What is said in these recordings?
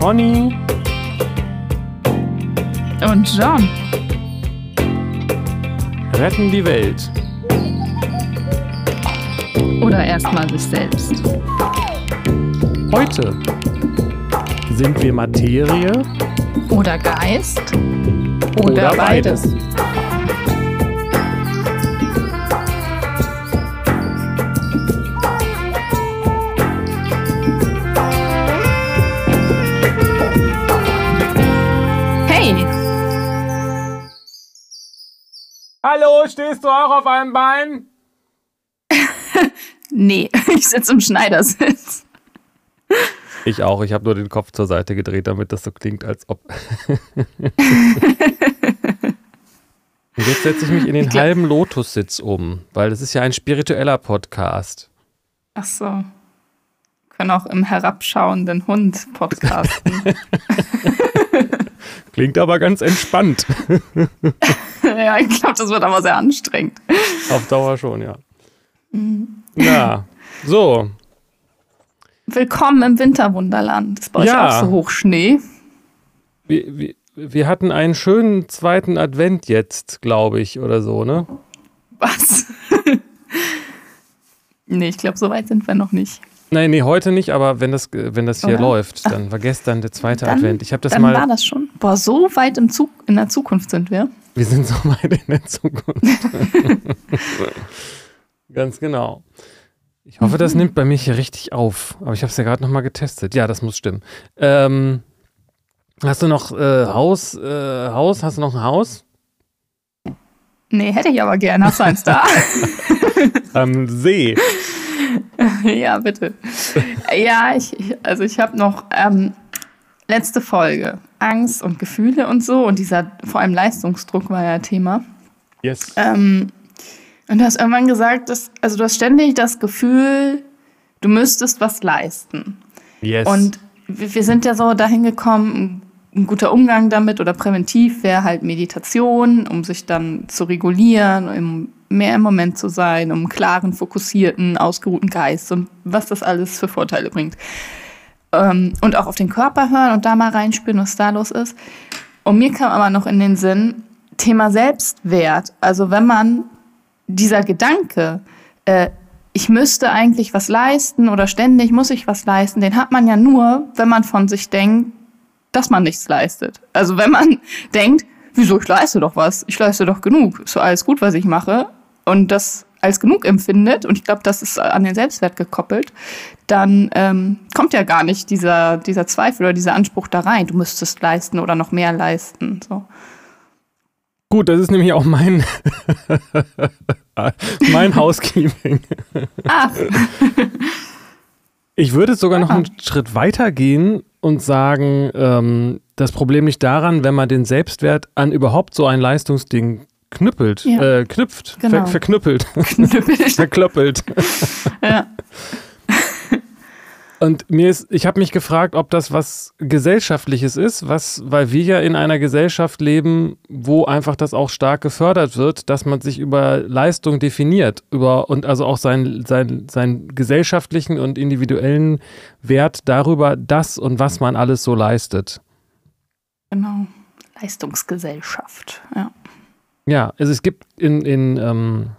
Conny und John retten die Welt. Oder erstmal sich selbst. Heute sind wir Materie oder Geist oder, oder beides. beides. Stehst du auch auf einem Bein? nee, ich sitze im Schneidersitz. Ich auch, ich habe nur den Kopf zur Seite gedreht, damit das so klingt, als ob. Und jetzt setze ich mich in den halben Lotussitz um, weil das ist ja ein spiritueller Podcast. Ach so. Können auch im herabschauenden Hund podcasten. Klingt aber ganz entspannt. ja, ich glaube, das wird aber sehr anstrengend. Auf Dauer schon, ja. Mhm. Ja, so. Willkommen im Winterwunderland. Ist bei ja. euch auch so Hochschnee? Wir, wir, wir hatten einen schönen zweiten Advent jetzt, glaube ich, oder so, ne? Was? nee, ich glaube, so weit sind wir noch nicht. Nein, nee, heute nicht, aber wenn das, wenn das hier Oder? läuft, dann war gestern der zweite dann, Advent. Ich habe das dann mal. war das schon. Boah, so weit im Zug, in der Zukunft sind wir. Wir sind so weit in der Zukunft. Ganz genau. Ich hoffe, das mhm. nimmt bei mir hier richtig auf. Aber ich habe es ja gerade nochmal getestet. Ja, das muss stimmen. Ähm, hast du noch äh, Haus, äh, Haus? Hast du noch ein Haus? Nee, hätte ich aber gern. Hast du eins da? Am See. ja, bitte. ja, ich, also ich habe noch ähm, letzte Folge. Angst und Gefühle und so. Und dieser, vor allem Leistungsdruck war ja Thema. Yes. Ähm, und du hast irgendwann gesagt, dass, also du hast ständig das Gefühl, du müsstest was leisten. Yes. Und wir sind ja so dahin gekommen, ein guter Umgang damit oder präventiv wäre halt Meditation, um sich dann zu regulieren, um mehr im Moment zu sein, um einen klaren, fokussierten, ausgeruhten Geist und was das alles für Vorteile bringt. Ähm, und auch auf den Körper hören und da mal reinspüren, was da los ist. Und mir kam aber noch in den Sinn, Thema Selbstwert. Also wenn man dieser Gedanke, äh, ich müsste eigentlich was leisten oder ständig muss ich was leisten, den hat man ja nur, wenn man von sich denkt, dass man nichts leistet. Also wenn man denkt, wieso, ich leiste doch was, ich leiste doch genug, ist so alles gut, was ich mache, und das als genug empfindet, und ich glaube, das ist an den Selbstwert gekoppelt, dann ähm, kommt ja gar nicht dieser, dieser Zweifel oder dieser Anspruch da rein, du müsstest leisten oder noch mehr leisten. So. Gut, das ist nämlich auch mein, mein Housekeeping. Ach. Ich würde sogar noch einen Schritt weiter gehen und sagen, ähm, das Problem liegt daran, wenn man den Selbstwert an überhaupt so ein Leistungsding knüppelt, ja. äh, knüpft, genau. ver verknüppelt, verklöppelt. ja. Und mir ist, ich habe mich gefragt, ob das was Gesellschaftliches ist, was, weil wir ja in einer Gesellschaft leben, wo einfach das auch stark gefördert wird, dass man sich über Leistung definiert, über und also auch seinen sein, sein gesellschaftlichen und individuellen Wert darüber, das und was man alles so leistet. Genau, Leistungsgesellschaft, ja. Ja, also es gibt in, in ähm,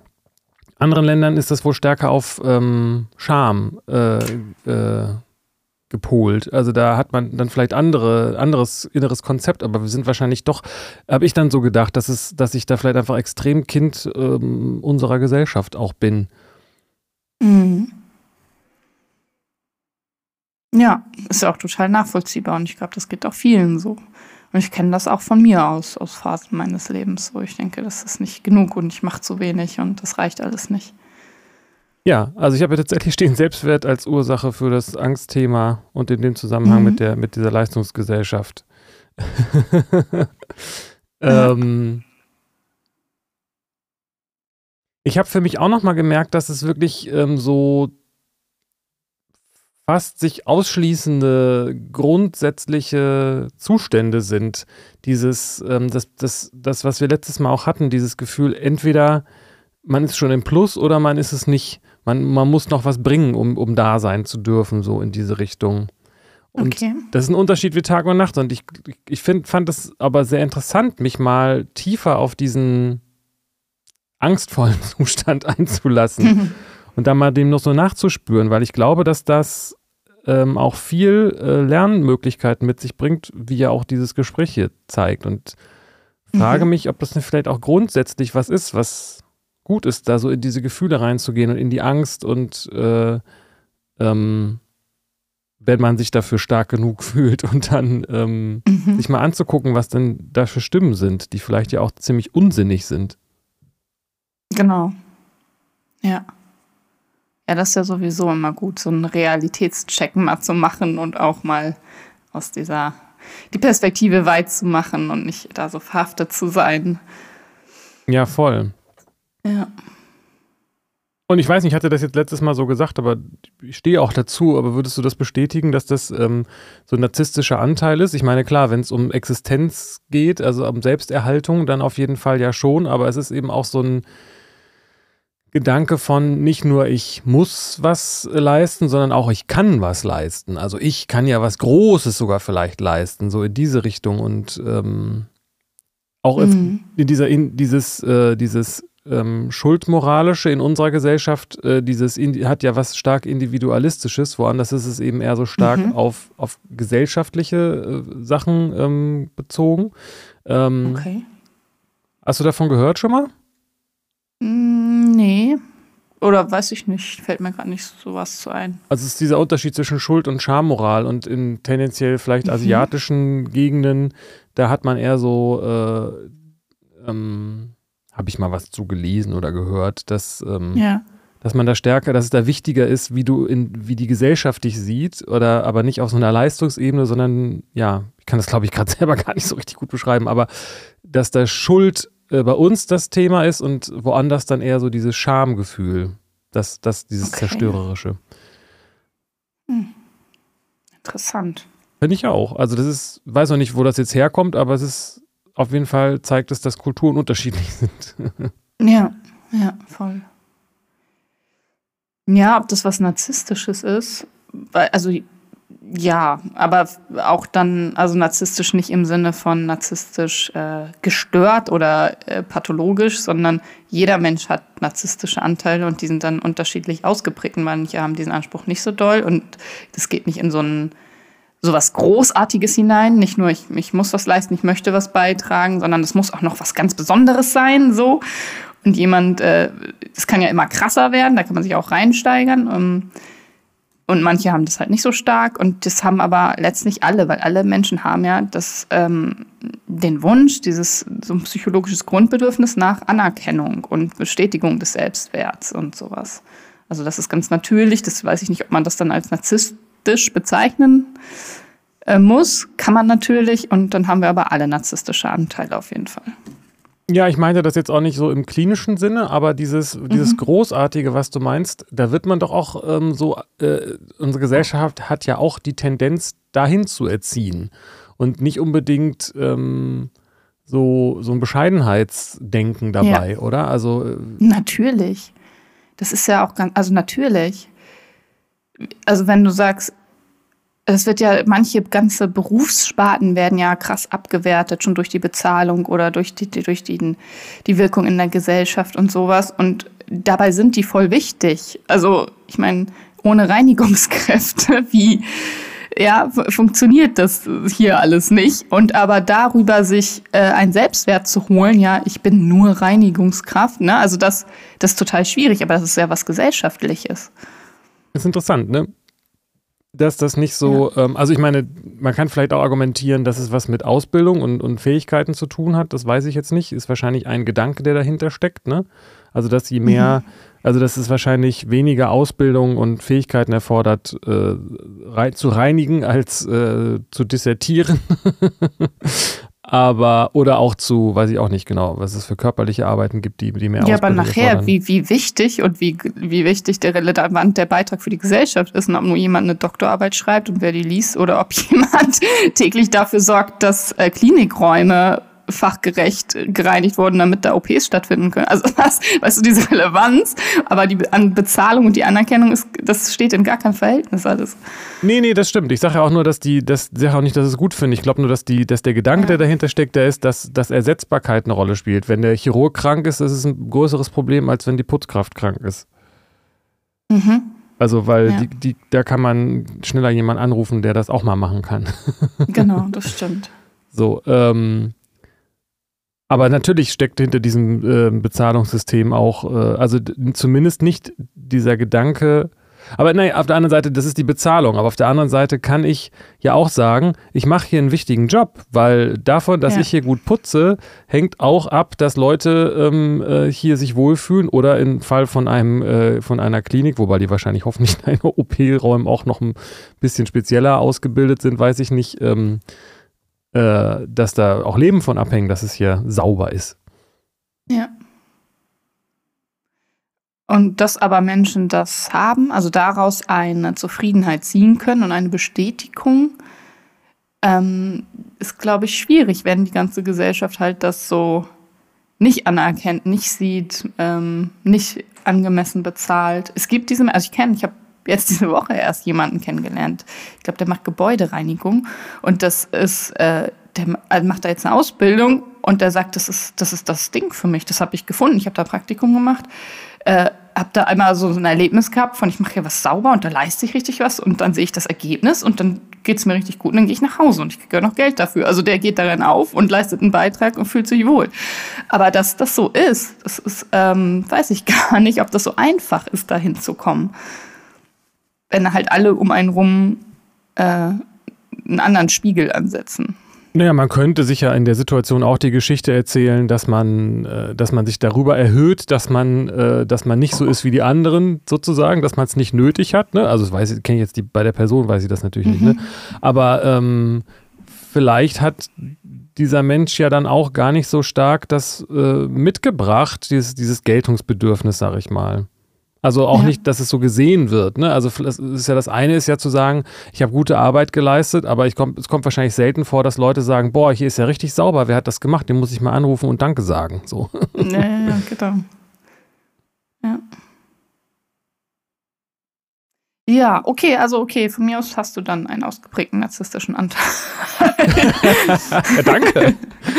anderen Ländern ist das wohl stärker auf ähm, Scham äh, äh, gepolt. Also da hat man dann vielleicht andere, anderes inneres Konzept, aber wir sind wahrscheinlich doch, habe ich dann so gedacht, dass es, dass ich da vielleicht einfach extrem Kind ähm, unserer Gesellschaft auch bin. Mhm. Ja, ist auch total nachvollziehbar und ich glaube, das geht auch vielen so. Und ich kenne das auch von mir aus, aus Phasen meines Lebens, wo ich denke, das ist nicht genug und ich mache zu wenig und das reicht alles nicht. Ja, also ich habe ja tatsächlich stehen Selbstwert als Ursache für das Angstthema und in dem Zusammenhang mhm. mit, der, mit dieser Leistungsgesellschaft. ähm, ich habe für mich auch nochmal gemerkt, dass es wirklich ähm, so fast sich ausschließende grundsätzliche Zustände sind. Dieses, ähm, das, das, das, was wir letztes Mal auch hatten, dieses Gefühl, entweder man ist schon im Plus oder man ist es nicht. Man, man muss noch was bringen, um, um da sein zu dürfen, so in diese Richtung. Und okay. das ist ein Unterschied wie Tag und Nacht. Und ich, ich find, fand es aber sehr interessant, mich mal tiefer auf diesen angstvollen Zustand einzulassen und da mal dem noch so nachzuspüren, weil ich glaube, dass das ähm, auch viel äh, Lernmöglichkeiten mit sich bringt, wie ja auch dieses Gespräch hier zeigt. Und frage mhm. mich, ob das vielleicht auch grundsätzlich was ist, was gut ist, da so in diese Gefühle reinzugehen und in die Angst und äh, ähm, wenn man sich dafür stark genug fühlt und dann ähm, mhm. sich mal anzugucken, was denn da für Stimmen sind, die vielleicht ja auch ziemlich unsinnig sind. Genau. Ja. Ja, das ist ja sowieso immer gut, so einen Realitätscheck mal zu machen und auch mal aus dieser, die Perspektive weit zu machen und nicht da so verhaftet zu sein. Ja, voll. Ja. Und ich weiß nicht, ich hatte das jetzt letztes Mal so gesagt, aber ich stehe auch dazu, aber würdest du das bestätigen, dass das ähm, so ein narzisstischer Anteil ist? Ich meine, klar, wenn es um Existenz geht, also um Selbsterhaltung, dann auf jeden Fall ja schon, aber es ist eben auch so ein Gedanke von nicht nur ich muss was leisten, sondern auch ich kann was leisten. Also ich kann ja was Großes sogar vielleicht leisten, so in diese Richtung und ähm, auch mhm. in dieser in dieses äh, dieses ähm, Schuldmoralische in unserer Gesellschaft, äh, dieses hat ja was stark Individualistisches, woanders ist es eben eher so stark mhm. auf, auf gesellschaftliche äh, Sachen ähm, bezogen. Ähm, okay. Hast du davon gehört schon mal? Mm, nee. Oder weiß ich nicht, fällt mir gerade nicht so was zu ein. Also es ist dieser Unterschied zwischen Schuld und Schammoral und in tendenziell vielleicht mhm. asiatischen Gegenden, da hat man eher so äh, ähm, habe ich mal was zu gelesen oder gehört, dass, ähm, ja. dass man da stärker, dass es da wichtiger ist, wie du in, wie die Gesellschaft dich sieht, oder aber nicht auf so einer Leistungsebene, sondern ja, ich kann das, glaube ich, gerade selber gar nicht so richtig gut beschreiben, aber dass da Schuld äh, bei uns das Thema ist und woanders dann eher so dieses Schamgefühl, das, das, dieses okay. Zerstörerische. Hm. Interessant. Finde ich auch. Also das ist, weiß noch nicht, wo das jetzt herkommt, aber es ist auf jeden Fall zeigt es, dass Kulturen unterschiedlich sind. ja, ja, voll. Ja, ob das was Narzisstisches ist, also ja, aber auch dann, also narzisstisch nicht im Sinne von narzisstisch äh, gestört oder äh, pathologisch, sondern jeder Mensch hat narzisstische Anteile und die sind dann unterschiedlich ausgeprägt. Und manche haben diesen Anspruch nicht so doll und das geht nicht in so einen so was Großartiges hinein. Nicht nur, ich, ich muss was leisten, ich möchte was beitragen, sondern es muss auch noch was ganz Besonderes sein, so. Und jemand, äh, das kann ja immer krasser werden, da kann man sich auch reinsteigern. Um, ähm, und manche haben das halt nicht so stark und das haben aber letztlich alle, weil alle Menschen haben ja das, ähm, den Wunsch, dieses so ein psychologisches Grundbedürfnis nach Anerkennung und Bestätigung des Selbstwerts und sowas. Also das ist ganz natürlich, das weiß ich nicht, ob man das dann als Narzisst narzisstisch bezeichnen äh, muss, kann man natürlich. Und dann haben wir aber alle narzisstische Anteile auf jeden Fall. Ja, ich meinte das jetzt auch nicht so im klinischen Sinne, aber dieses, dieses mhm. Großartige, was du meinst, da wird man doch auch ähm, so, äh, unsere Gesellschaft hat ja auch die Tendenz, dahin zu erziehen und nicht unbedingt ähm, so, so ein Bescheidenheitsdenken dabei, ja. oder? Also, äh, natürlich. Das ist ja auch ganz, also natürlich also wenn du sagst, es wird ja, manche ganze Berufssparten werden ja krass abgewertet, schon durch die Bezahlung oder durch die, durch die, die Wirkung in der Gesellschaft und sowas. Und dabei sind die voll wichtig. Also, ich meine, ohne Reinigungskräfte, wie, ja, funktioniert das hier alles nicht. Und aber darüber sich äh, einen Selbstwert zu holen, ja, ich bin nur Reinigungskraft, ne? Also das, das ist total schwierig, aber das ist ja was Gesellschaftliches. Ist interessant, ne? Dass das nicht so, ja. ähm, also ich meine, man kann vielleicht auch argumentieren, dass es was mit Ausbildung und, und Fähigkeiten zu tun hat, das weiß ich jetzt nicht, ist wahrscheinlich ein Gedanke, der dahinter steckt, ne? Also dass je mehr, mhm. also dass es wahrscheinlich weniger Ausbildung und Fähigkeiten erfordert, äh, rei zu reinigen als äh, zu dissertieren. aber oder auch zu, weiß ich auch nicht genau, was es für körperliche Arbeiten gibt, die, die mehr Ja, aber nachher, wie, wie wichtig und wie, wie wichtig der relevant der Beitrag für die Gesellschaft ist und ob nur jemand eine Doktorarbeit schreibt und wer die liest oder ob jemand täglich dafür sorgt, dass äh, Klinikräume fachgerecht gereinigt worden, damit da OPs stattfinden können. Also was, weißt du, diese Relevanz, aber die an Bezahlung und die Anerkennung ist, das steht in gar keinem Verhältnis alles. Nee, nee, das stimmt. Ich sage ja auch nur, dass die, das sage auch nicht, dass es gut finde. Ich glaube nur, dass die, dass der Gedanke, ja. der dahinter steckt, der ist, dass, dass Ersetzbarkeit eine Rolle spielt. Wenn der Chirurg krank ist, ist es ein größeres Problem, als wenn die Putzkraft krank ist. Mhm. Also, weil ja. die, die, da kann man schneller jemanden anrufen, der das auch mal machen kann. genau, das stimmt. So, ähm, aber natürlich steckt hinter diesem äh, Bezahlungssystem auch, äh, also zumindest nicht dieser Gedanke, aber nein, auf der anderen Seite, das ist die Bezahlung. Aber auf der anderen Seite kann ich ja auch sagen, ich mache hier einen wichtigen Job, weil davon, dass ja. ich hier gut putze, hängt auch ab, dass Leute ähm, äh, hier sich wohlfühlen oder im Fall von einem äh, von einer Klinik, wobei die wahrscheinlich hoffentlich in einem OP-Räumen auch noch ein bisschen spezieller ausgebildet sind, weiß ich nicht, ähm, äh, dass da auch Leben von abhängen, dass es hier sauber ist. Ja. Und dass aber Menschen das haben, also daraus eine Zufriedenheit ziehen können und eine Bestätigung, ähm, ist, glaube ich, schwierig, wenn die ganze Gesellschaft halt das so nicht anerkennt, nicht sieht, ähm, nicht angemessen bezahlt. Es gibt diese, also ich kenne, ich habe jetzt diese Woche erst jemanden kennengelernt. Ich glaube, der macht Gebäudereinigung und das ist, äh, der also macht da jetzt eine Ausbildung und der sagt, das ist, das ist das Ding für mich. Das habe ich gefunden. Ich habe da Praktikum gemacht äh, habe da einmal so ein Erlebnis gehabt von, ich mache hier was sauber und da leiste ich richtig was und dann sehe ich das Ergebnis und dann geht es mir richtig gut und dann gehe ich nach Hause und ich kriege noch Geld dafür. Also der geht darin auf und leistet einen Beitrag und fühlt sich wohl. Aber dass das so ist, das ist, ähm, weiß ich gar nicht, ob das so einfach ist, da hinzukommen. Wenn halt alle um einen rum äh, einen anderen Spiegel ansetzen. Naja, man könnte sich ja in der Situation auch die Geschichte erzählen, dass man, äh, dass man sich darüber erhöht, dass man, äh, dass man nicht so ist wie die anderen sozusagen, dass man es nicht nötig hat. Ne? Also weiß ich, kenne ich jetzt die, bei der Person weiß ich das natürlich mhm. nicht. Ne? Mhm. Aber ähm, vielleicht hat dieser Mensch ja dann auch gar nicht so stark das äh, mitgebracht, dieses, dieses Geltungsbedürfnis, sag ich mal. Also auch ja. nicht, dass es so gesehen wird. Ne? Also das ist ja das eine ist ja zu sagen, ich habe gute Arbeit geleistet, aber ich komm, es kommt wahrscheinlich selten vor, dass Leute sagen, boah, hier ist ja richtig sauber, wer hat das gemacht? Den muss ich mal anrufen und Danke sagen. So. Ja, ja, genau. Ja. Ja, okay, also okay, von mir aus hast du dann einen ausgeprägten narzisstischen Anteil. ja, danke.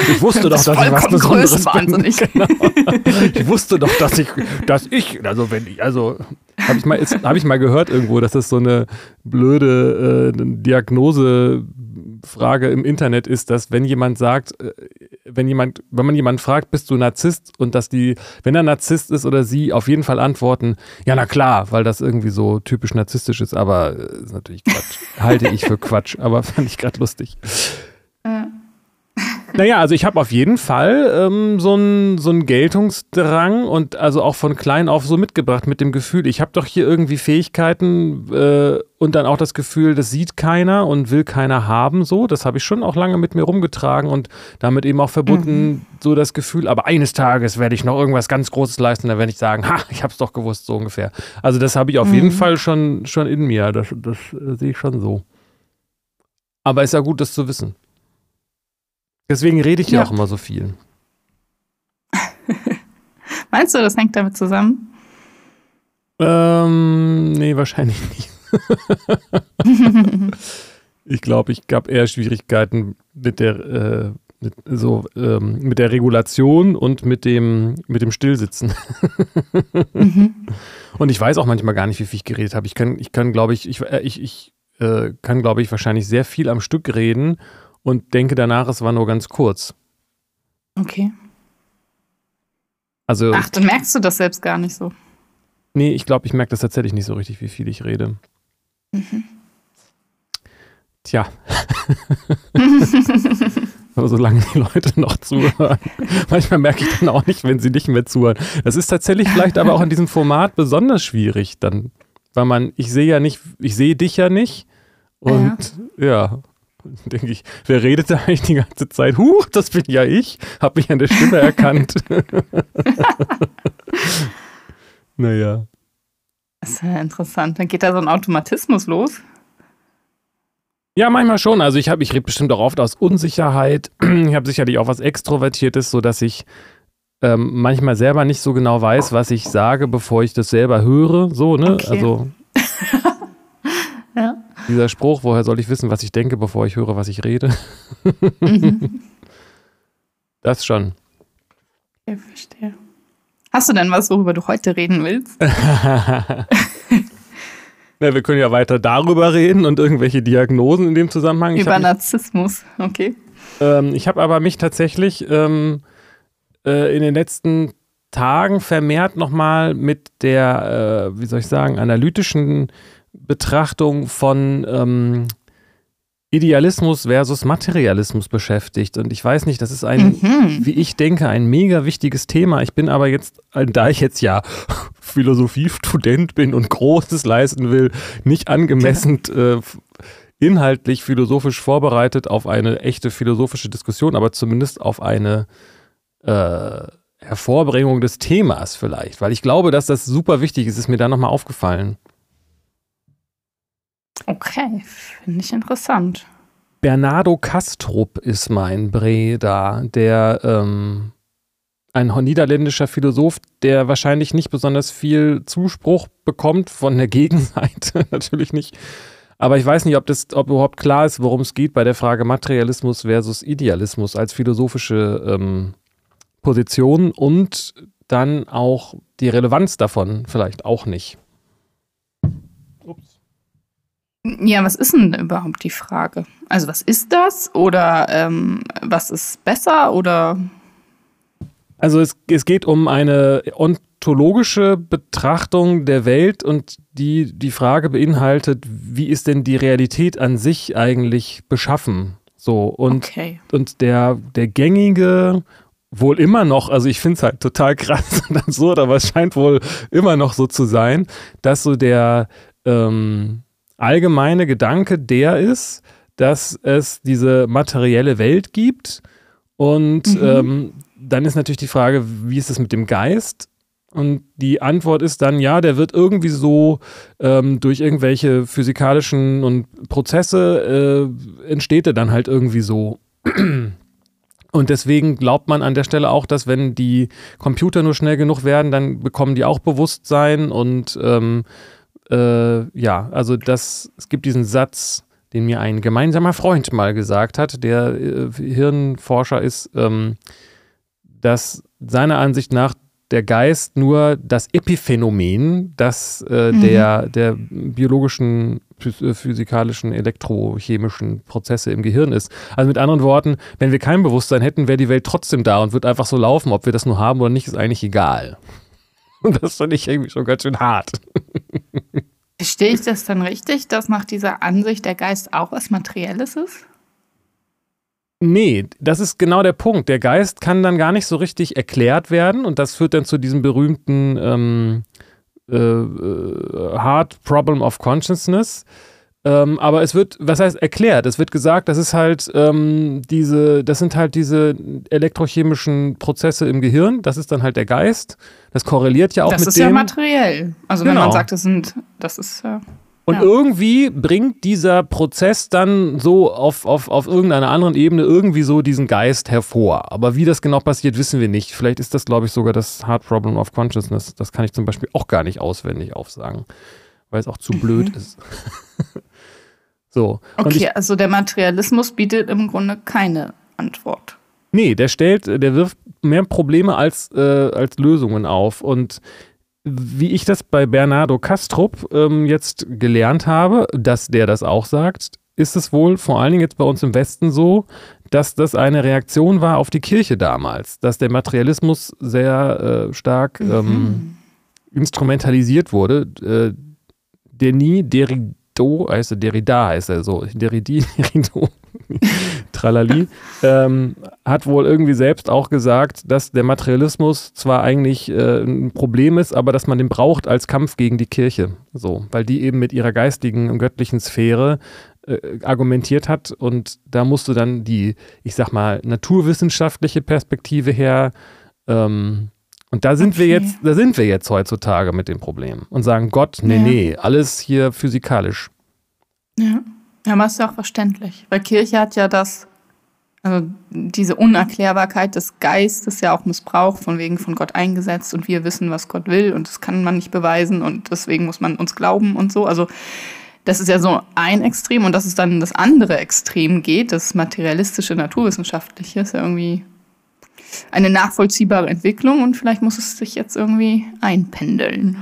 Ich wusste doch, dass ich was Besonderes bin. Genau. Ich wusste doch, dass ich, dass ich, also wenn ich, also habe ich mal, habe ich mal gehört irgendwo, dass das so eine blöde äh, Diagnose Frage im Internet ist, dass wenn jemand sagt, äh, wenn jemand, wenn man jemanden fragt, bist du Narzisst und dass die, wenn er Narzisst ist oder sie, auf jeden Fall antworten, ja na klar, weil das irgendwie so typisch narzisstisch ist, aber äh, ist natürlich Quatsch. Halte ich für Quatsch, aber fand ich gerade lustig. Ja. Naja, also ich habe auf jeden Fall ähm, so einen so Geltungsdrang und also auch von klein auf so mitgebracht mit dem Gefühl, ich habe doch hier irgendwie Fähigkeiten äh, und dann auch das Gefühl, das sieht keiner und will keiner haben so. Das habe ich schon auch lange mit mir rumgetragen und damit eben auch verbunden mhm. so das Gefühl, aber eines Tages werde ich noch irgendwas ganz Großes leisten, dann werde ich sagen, ha, ich habe es doch gewusst, so ungefähr. Also das habe ich auf mhm. jeden Fall schon, schon in mir, das, das äh, sehe ich schon so. Aber ist ja gut, das zu wissen. Deswegen rede ich ja auch immer so viel. Meinst du, das hängt damit zusammen? Ähm, nee, wahrscheinlich nicht. ich glaube, ich gab eher Schwierigkeiten mit der, äh, mit, so, ähm, mit der Regulation und mit dem, mit dem Stillsitzen. mhm. Und ich weiß auch manchmal gar nicht, wie viel ich geredet habe. Ich kann, ich kann, glaube ich, ich, äh, ich, ich äh, kann, glaube ich, wahrscheinlich sehr viel am Stück reden und denke danach, es war nur ganz kurz. Okay. Also, Ach, dann merkst du das selbst gar nicht so. Nee, ich glaube, ich merke das tatsächlich nicht so richtig, wie viel ich rede. Mhm. Tja. Aber solange die Leute noch zuhören. Manchmal merke ich dann auch nicht, wenn sie nicht mehr zuhören. Das ist tatsächlich vielleicht aber auch in diesem Format besonders schwierig dann. Weil man, ich sehe ja nicht, ich sehe dich ja nicht. Und ja, ja denke ich, wer redet da eigentlich die ganze Zeit? Huch, das bin ja ich, habe mich an der Stimme erkannt. naja. Das ist ja interessant. Dann geht da so ein Automatismus los. Ja, manchmal schon. Also ich habe, ich rede bestimmt auch oft aus Unsicherheit. Ich habe sicherlich auch was Extrovertiertes, sodass ich ähm, manchmal selber nicht so genau weiß, was ich sage, bevor ich das selber höre. So, ne? Okay. Also Ja. Dieser Spruch, woher soll ich wissen, was ich denke, bevor ich höre, was ich rede? Mhm. Das schon. Okay, verstehe. Hast du denn was, worüber du heute reden willst? Na, wir können ja weiter darüber reden und irgendwelche Diagnosen in dem Zusammenhang. Ich Über Narzissmus. Okay. ähm, ich habe aber mich tatsächlich ähm, äh, in den letzten Tagen vermehrt nochmal mit der, äh, wie soll ich sagen, analytischen Betrachtung von ähm, Idealismus versus Materialismus beschäftigt. Und ich weiß nicht, das ist ein, Mhm. wie ich denke, ein mega wichtiges Thema. Ich bin aber jetzt, äh, da ich jetzt ja Philosophiestudent bin und Großes leisten will, nicht angemessen äh, inhaltlich philosophisch vorbereitet auf eine echte philosophische Diskussion, aber zumindest auf eine äh, Hervorbringung des Themas vielleicht, weil ich glaube, dass das super wichtig ist, ist mir da nochmal aufgefallen. Okay, finde ich interessant. Bernardo Kastrup ist mein Bre da, der ähm, ein niederländischer Philosoph, der wahrscheinlich nicht besonders viel Zuspruch bekommt von der Gegenseite, natürlich nicht. Aber ich weiß nicht, ob das, ob überhaupt klar ist, worum es geht bei der Frage Materialismus versus Idealismus als philosophische ähm, Position und dann auch die Relevanz davon vielleicht auch nicht. Ja, was ist denn überhaupt die Frage? Also, was ist das? Oder ähm, was ist besser? Oder. Also es, es geht um eine ontologische Betrachtung der Welt und die die Frage beinhaltet, wie ist denn die Realität an sich eigentlich beschaffen? So und, Okay. und der, der gängige, wohl immer noch, also ich finde es halt total krass und absurd, aber es scheint wohl immer noch so zu sein, dass so der ähm, allgemeine Gedanke der ist, dass es diese materielle Welt gibt und Mhm. ähm, dann ist natürlich die Frage, wie ist es mit dem Geist? Und die Antwort ist dann, ja, der wird irgendwie so ähm, durch irgendwelche physikalischen und Prozesse äh, entsteht er dann halt irgendwie so. Und deswegen glaubt man an der Stelle auch, dass wenn die Computer nur schnell genug werden, dann bekommen die auch Bewusstsein und ähm, äh, ja, also das, es gibt diesen Satz, den mir ein gemeinsamer Freund mal gesagt hat, der äh, Hirnforscher ist, ähm, dass seiner Ansicht nach der Geist nur das Epiphänomen, das äh, Mhm. der, der biologischen, äh, physikalischen, elektrochemischen Prozesse im Gehirn ist. Also mit anderen Worten, wenn wir kein Bewusstsein hätten, wäre die Welt trotzdem da und wird einfach so laufen. Ob wir das nur haben oder nicht, ist eigentlich egal. Und das fand ich irgendwie schon ganz schön hart. Verstehe ich das dann richtig, dass nach dieser Ansicht der Geist auch was Materielles ist? Nee, das ist genau der Punkt. Der Geist kann dann gar nicht so richtig erklärt werden und das führt dann zu diesem berühmten ähm, äh, äh, Hard Problem of Consciousness. Ähm, aber es wird, was heißt erklärt? Es wird gesagt, das ist halt ähm, diese, das sind halt diese elektrochemischen Prozesse im Gehirn. Das ist dann halt der Geist. Das korreliert ja auch das mit ist dem. ja materiell. Also wenn Genau. man sagt, das sind, das ist äh, Und Ja. irgendwie bringt dieser Prozess dann so auf, auf, auf irgendeiner anderen Ebene irgendwie so diesen Geist hervor. Aber wie das genau passiert, wissen wir nicht. Vielleicht ist das, glaube ich, sogar das Hard Problem of Consciousness. Das kann ich zum Beispiel auch gar nicht auswendig aufsagen, weil es auch zu blöd ist. so. Und ich, okay. also der Materialismus bietet im Grunde keine Antwort. nee, der stellt, der wirft mehr Probleme als, äh, als Lösungen auf. Und wie ich das bei Bernardo Kastrup ähm, jetzt gelernt habe, dass der das auch sagt, ist es wohl vor allen Dingen jetzt bei uns im Westen so, dass das eine Reaktion war auf die Kirche damals, dass der Materialismus sehr äh, stark Mhm. ähm, instrumentalisiert wurde. Äh, Denis Derrida, heißt er, Derrida heißt er so, Derridi, Derrido, Tralali, ähm, hat wohl irgendwie selbst auch gesagt, dass der Materialismus zwar eigentlich äh, ein Problem ist, aber dass man den braucht als Kampf gegen die Kirche. So, weil die eben mit ihrer geistigen und göttlichen Sphäre äh, argumentiert hat und da musste dann die, ich sag mal, naturwissenschaftliche Perspektive her. Ähm, und da sind wir Okay. jetzt, da sind wir jetzt heutzutage mit dem Problem und sagen, Gott, nee, Ja. nee, alles hier physikalisch. Ja. Ja, aber ist ja auch verständlich, weil Kirche hat ja das, also diese Unerklärbarkeit des Geistes ja auch missbraucht, von wegen von Gott eingesetzt und wir wissen, was Gott will und das kann man nicht beweisen und deswegen muss man uns glauben und so. Also das ist ja so ein Extrem und dass es dann das andere Extrem geht, das materialistische, naturwissenschaftliche, ist ja irgendwie eine nachvollziehbare Entwicklung und vielleicht muss es sich jetzt irgendwie einpendeln.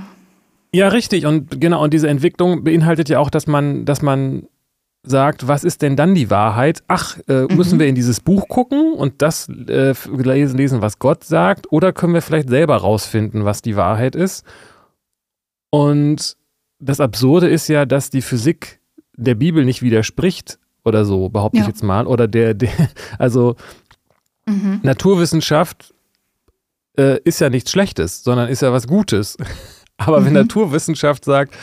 Ja, richtig. Und genau, und diese Entwicklung beinhaltet ja auch, dass man, dass man sagt, was ist denn dann die Wahrheit? Ach, äh, mhm. müssen wir in dieses Buch gucken und das äh, lesen, lesen, was Gott sagt? Oder können wir vielleicht selber rausfinden, was die Wahrheit ist? Und das Absurde ist ja, dass die Physik der Bibel nicht widerspricht oder so, behaupte ja. ich jetzt mal. Oder der, der also mhm. Naturwissenschaft äh, ist ja nichts Schlechtes, sondern ist ja was Gutes. Aber mhm. wenn Naturwissenschaft sagt,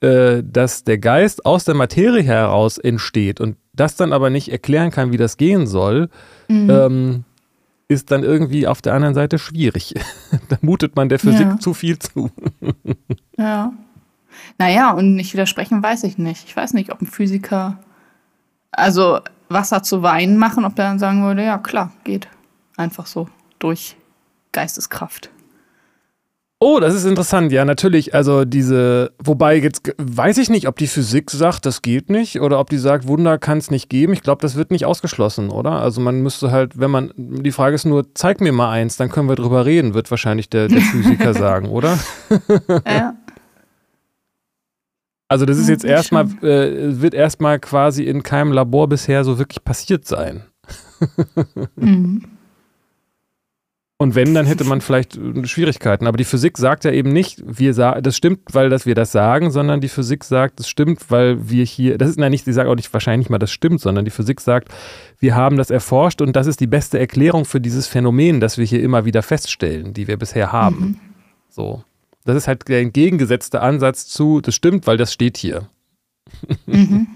äh, dass der Geist aus der Materie heraus entsteht und das dann aber nicht erklären kann, wie das gehen soll, mhm. ähm, ist dann irgendwie auf der anderen Seite schwierig. da mutet man der Physik ja. zu viel zu. ja. Naja, und nicht widersprechen weiß ich nicht. Ich weiß nicht, ob ein Physiker, also Wasser zu Wein machen, ob der dann sagen würde, ja klar, geht. Einfach so durch Geisteskraft. Oh, das ist interessant. Ja, natürlich. Also diese, wobei jetzt weiß ich nicht, ob die Physik sagt, das geht nicht, oder ob die sagt, Wunder kann es nicht geben. Ich glaube, das wird nicht ausgeschlossen, oder? Also man müsste halt, wenn man, die Frage ist nur, zeig mir mal eins, dann können wir drüber reden, wird wahrscheinlich der, der Physiker sagen, oder? Ja. Also das ist jetzt erstmal, äh, wird erstmal quasi in keinem Labor bisher so wirklich passiert sein. mhm. Und wenn, dann hätte man vielleicht äh, Schwierigkeiten. Aber die Physik sagt ja eben nicht, wir das stimmt, weil dass wir das sagen, sondern die Physik sagt, es stimmt, weil wir hier, das ist ja nicht, sie sagt auch nicht wahrscheinlich mal, das stimmt, sondern die Physik sagt, wir haben das erforscht und das ist die beste Erklärung für dieses Phänomen, das wir hier immer wieder feststellen, die wir bisher haben. Mhm. So. Das ist halt der entgegengesetzte Ansatz zu, das stimmt, weil das steht hier. Mhm.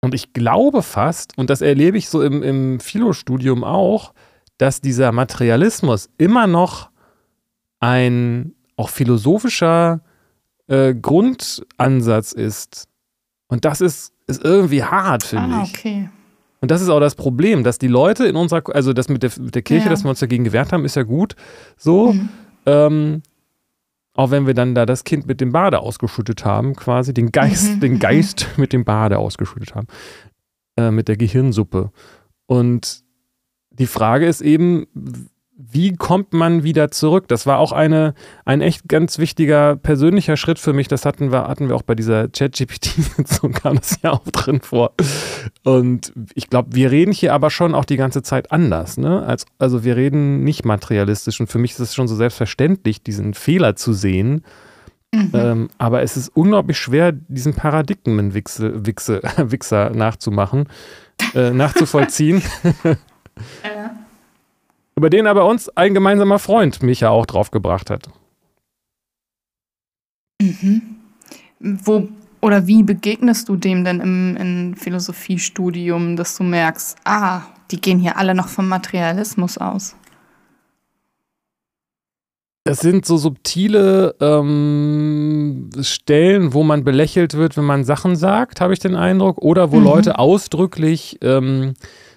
Und ich glaube fast, und das erlebe ich so im, im Philo-Studium auch, dass dieser Materialismus immer noch ein auch philosophischer äh, Grundansatz ist. Und das ist, ist irgendwie hart, finde ah, ich. Und das ist auch das Problem, dass die Leute in unserer, also das mit der, mit der Kirche, ja. dass wir uns dagegen gewehrt haben, ist ja gut so. Mhm. Ähm, auch wenn wir dann da das Kind mit dem Bade ausgeschüttet haben, quasi den Geist, mhm. den Geist mit dem Bade ausgeschüttet haben, äh, mit der Gehirnsuppe. Und die Frage ist eben, wie kommt man wieder zurück? Das war auch eine, ein echt ganz wichtiger persönlicher Schritt für mich. Das hatten wir, hatten wir auch bei dieser Chat-GPT-Sitzung, kam das ja auch drin vor. Und ich glaube, wir reden hier aber schon auch die ganze Zeit anders. Ne? Als, also wir reden nicht materialistisch. Und für mich ist es schon so selbstverständlich, diesen Fehler zu sehen. Mhm. Ähm, aber es ist unglaublich schwer, diesen Paradigmenwichser nachzumachen, äh, nachzuvollziehen. ja über den aber uns ein gemeinsamer Freund Micha auch draufgebracht hat. Mhm. Wo oder wie begegnest du dem denn im, im Philosophiestudium, dass du merkst, ah, die gehen hier alle noch vom Materialismus aus? Es sind so subtile ähm, Stellen, wo man belächelt wird, wenn man Sachen sagt, habe ich den Eindruck, oder wo mhm. Leute ausdrücklich ähm,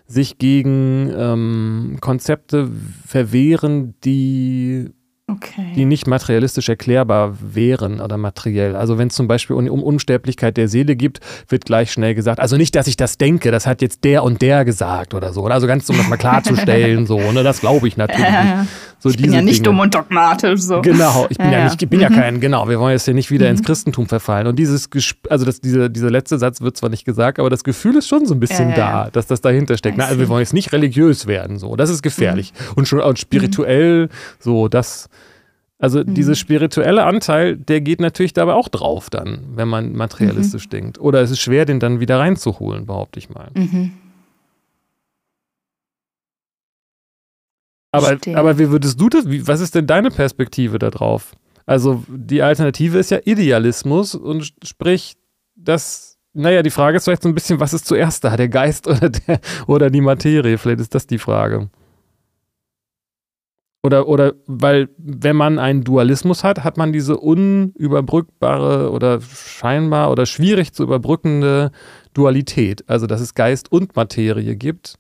sich gegen ähm, Konzepte verwehren, die Okay. die nicht materialistisch erklärbar wären oder materiell. Also wenn es zum Beispiel um, um, Unsterblichkeit der Seele gibt, wird gleich schnell gesagt, also nicht, dass ich das denke, das hat jetzt der und der gesagt oder so. Also ganz um das mal klarzustellen, so, ne, das glaube ich natürlich. Äh, so ich bin ja nicht Dinge. dumm und dogmatisch. So. Genau, ich bin ja, ja nicht, ich bin mhm. ja kein, genau, wir wollen jetzt hier nicht wieder mhm. ins Christentum verfallen. Und dieses, also das, diese, dieser letzte Satz wird zwar nicht gesagt, aber das Gefühl ist schon so ein bisschen ja, da, dass das dahinter steckt. Na, also wir wollen jetzt nicht religiös werden, so, das ist gefährlich. Mhm. Und schon und spirituell, mhm. so, das also mhm. dieser spirituelle Anteil, der geht natürlich dabei auch drauf dann, wenn man materialistisch mhm. denkt. Oder es ist schwer, den dann wieder reinzuholen, behaupte ich mal. Mhm. Aber, aber wie würdest du das, wie, was ist denn deine Perspektive darauf? Also die Alternative ist ja Idealismus und sprich, das, naja, die Frage ist vielleicht so ein bisschen, was ist zuerst da, der Geist oder, der, oder die Materie? Vielleicht ist das die Frage. Oder, oder weil, wenn man einen Dualismus hat, hat man diese unüberbrückbare oder scheinbar oder schwierig zu überbrückende Dualität. Also, dass es Geist und Materie gibt.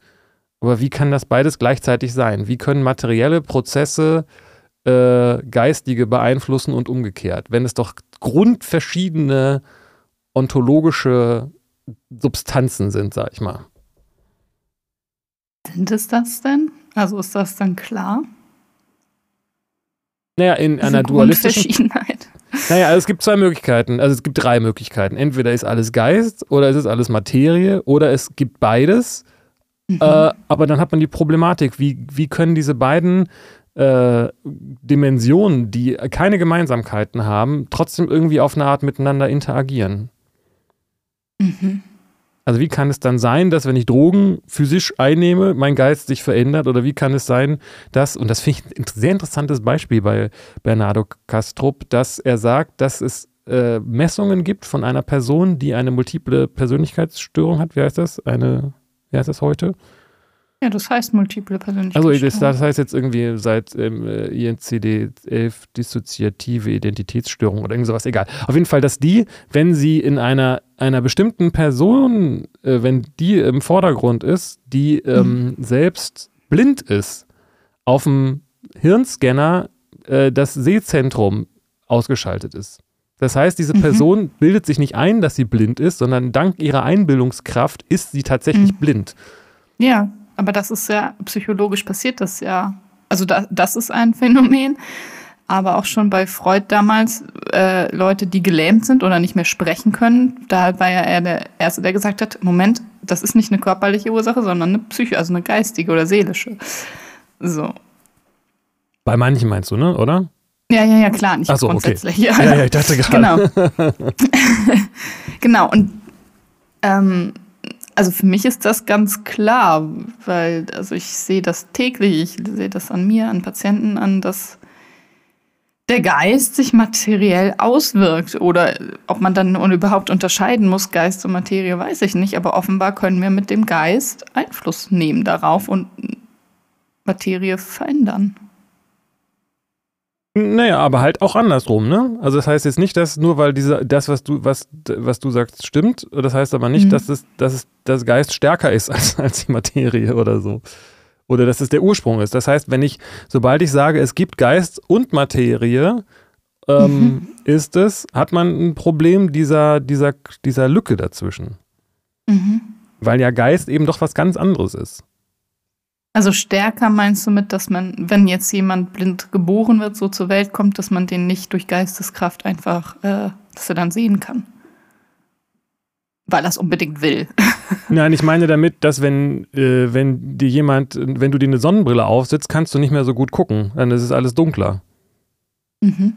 Aber wie kann das beides gleichzeitig sein? Wie können materielle Prozesse äh, geistige beeinflussen und umgekehrt, wenn es doch grundverschiedene ontologische Substanzen sind, sag ich mal? Sind es das denn? Also ist das dann klar? Naja, in einer dualistischen. Naja, also es gibt zwei Möglichkeiten. Also es gibt drei Möglichkeiten. Entweder ist alles Geist oder es ist alles Materie oder es gibt beides. Mhm. Äh, aber dann hat man die Problematik, wie, wie können diese beiden äh, Dimensionen, die keine Gemeinsamkeiten haben, trotzdem irgendwie auf eine Art miteinander interagieren? Mhm. Also wie kann es dann sein, dass wenn ich Drogen physisch einnehme, mein Geist sich verändert? Oder wie kann es sein, dass, und das finde ich ein sehr interessantes Beispiel bei Bernardo Castrop, dass er sagt, dass es äh, Messungen gibt von einer Person, die eine multiple Persönlichkeitsstörung hat. Wie heißt das? Eine, wie heißt das heute? Ja, das heißt multiple Persönlichkeitsstörung. Also das, das heißt jetzt irgendwie seit ähm, INCD-11 dissoziative Identitätsstörung oder irgend sowas, egal. Auf jeden Fall, dass die, wenn sie in einer, einer bestimmten Person, äh, wenn die im Vordergrund ist, die ähm, mhm. selbst blind ist, auf dem Hirnscanner äh, das Sehzentrum ausgeschaltet ist. Das heißt, diese mhm. Person mhm. bildet sich nicht ein, dass sie blind ist, sondern dank ihrer Einbildungskraft ist sie tatsächlich mhm. blind. Ja, aber das ist ja psychologisch passiert, das ja. Also da, das ist ein Phänomen. Aber auch schon bei Freud damals äh, Leute, die gelähmt sind oder nicht mehr sprechen können. Da war ja er der Erste, der gesagt hat: Moment, das ist nicht eine körperliche Ursache, sondern eine psychische, also eine geistige oder seelische. So. Bei manchen meinst du, ne? Oder? Ja, ja, ja, klar, nicht so, grundsätzlich. Okay. Ja. ja, ja, ich dachte gerade. Genau. genau, und ähm, also für mich ist das ganz klar, weil also ich sehe das täglich, ich sehe das an mir, an Patienten an, dass der Geist sich materiell auswirkt. Oder ob man dann überhaupt unterscheiden muss, Geist und Materie, weiß ich nicht. Aber offenbar können wir mit dem Geist Einfluss nehmen darauf und Materie verändern. Naja, aber halt auch andersrum, ne? Also das heißt jetzt nicht, dass nur weil diese, das, was du, was, was du sagst, stimmt, das heißt aber nicht, mhm. dass, es, dass es das Geist stärker ist als, als die Materie oder so. Oder dass es der Ursprung ist. Das heißt, wenn ich, sobald ich sage, es gibt Geist und Materie, ähm, mhm. ist es, hat man ein Problem dieser, dieser, dieser Lücke dazwischen. Mhm. Weil ja Geist eben doch was ganz anderes ist. Also stärker meinst du mit, dass man, wenn jetzt jemand blind geboren wird, so zur Welt kommt, dass man den nicht durch Geisteskraft einfach, äh, dass er dann sehen kann? Weil er es unbedingt will. Nein, ich meine damit, dass wenn, äh, wenn dir jemand, wenn du dir eine Sonnenbrille aufsetzt, kannst du nicht mehr so gut gucken. Dann ist es alles dunkler. Mhm.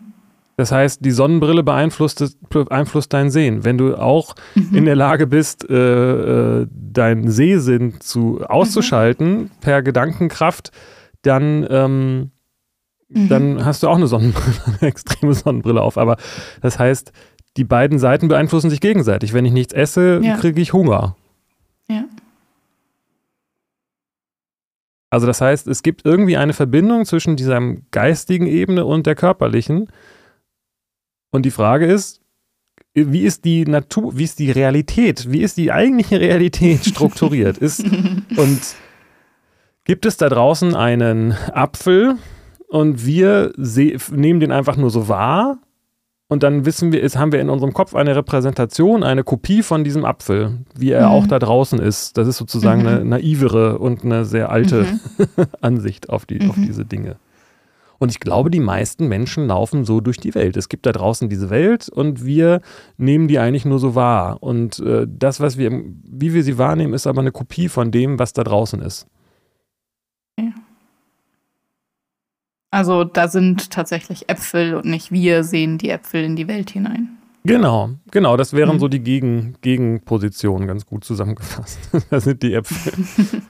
Das heißt, die Sonnenbrille beeinflusst, beeinflusst dein Sehen. Wenn du auch mhm. in der Lage bist, äh, äh, deinen Sehsinn zu, auszuschalten mhm. per Gedankenkraft, dann, ähm, mhm. dann hast du auch eine Sonnenbrille, eine extreme Sonnenbrille auf. Aber das heißt, die beiden Seiten beeinflussen sich gegenseitig. Wenn ich nichts esse, ja. kriege ich Hunger. Ja. Also das heißt, es gibt irgendwie eine Verbindung zwischen dieser geistigen Ebene und der körperlichen. Und die Frage ist, wie ist die Natur, wie ist die Realität, wie ist die eigentliche Realität strukturiert? ist, und gibt es da draußen einen Apfel und wir nehmen den einfach nur so wahr? Und dann wissen wir, ist, haben wir in unserem Kopf eine Repräsentation, eine Kopie von diesem Apfel, wie er mhm. auch da draußen ist. Das ist sozusagen mhm. eine naivere und eine sehr alte mhm. Ansicht auf, die, auf mhm. diese Dinge. Und ich glaube, die meisten Menschen laufen so durch die Welt. Es gibt da draußen diese Welt und wir nehmen die eigentlich nur so wahr. Und äh, das, was wir, wie wir sie wahrnehmen, ist aber eine Kopie von dem, was da draußen ist. Ja. Also da sind tatsächlich Äpfel und nicht wir sehen die Äpfel in die Welt hinein. Genau, genau, das wären mhm. so die Gegen, Gegenpositionen ganz gut zusammengefasst. das sind die Äpfel.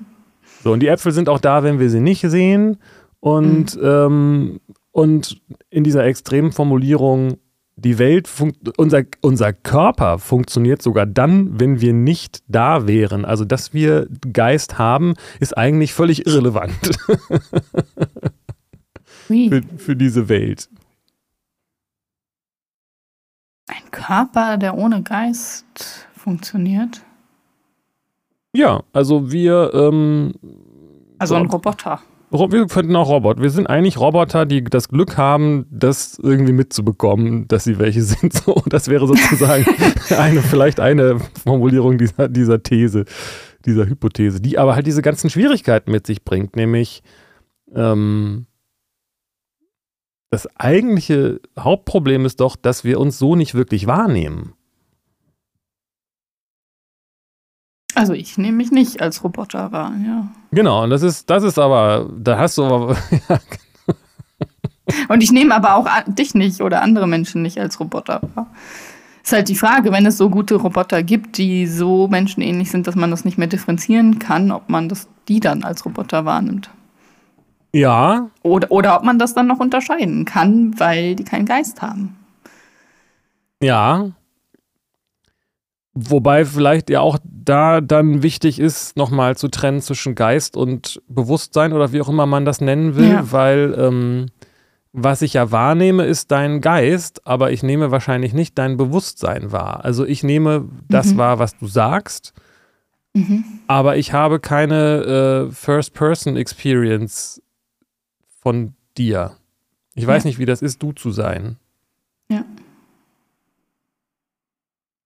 so, und die Äpfel sind auch da, wenn wir sie nicht sehen. Und, mhm. ähm, und in dieser extremen Formulierung, die Welt, unser, unser Körper funktioniert sogar dann, wenn wir nicht da wären. Also, dass wir Geist haben, ist eigentlich völlig irrelevant. für, für diese Welt. Ein Körper, der ohne Geist funktioniert? Ja, also wir. Ähm, also ein Roboter. Wir finden auch Roboter. Wir sind eigentlich Roboter, die das Glück haben, das irgendwie mitzubekommen, dass sie welche sind. So, das wäre sozusagen eine, vielleicht eine Formulierung dieser, dieser These, dieser Hypothese, die aber halt diese ganzen Schwierigkeiten mit sich bringt, nämlich ähm, das eigentliche Hauptproblem ist doch, dass wir uns so nicht wirklich wahrnehmen. Also ich nehme mich nicht als Roboter wahr, ja. Genau, und das ist, das ist aber, da hast du aber. Ja. und ich nehme aber auch dich nicht oder andere Menschen nicht als Roboter wahr. Ist halt die Frage, wenn es so gute Roboter gibt, die so menschenähnlich sind, dass man das nicht mehr differenzieren kann, ob man das, die dann als Roboter wahrnimmt. Ja. Oder, oder ob man das dann noch unterscheiden kann, weil die keinen Geist haben. Ja. Wobei vielleicht ja auch da dann wichtig ist, nochmal zu trennen zwischen Geist und Bewusstsein oder wie auch immer man das nennen will, ja. weil ähm, was ich ja wahrnehme, ist dein Geist, aber ich nehme wahrscheinlich nicht dein Bewusstsein wahr. Also ich nehme das mhm. wahr, was du sagst, mhm. aber ich habe keine äh, First-Person-Experience von dir. Ich weiß ja. nicht, wie das ist, du zu sein. Ja.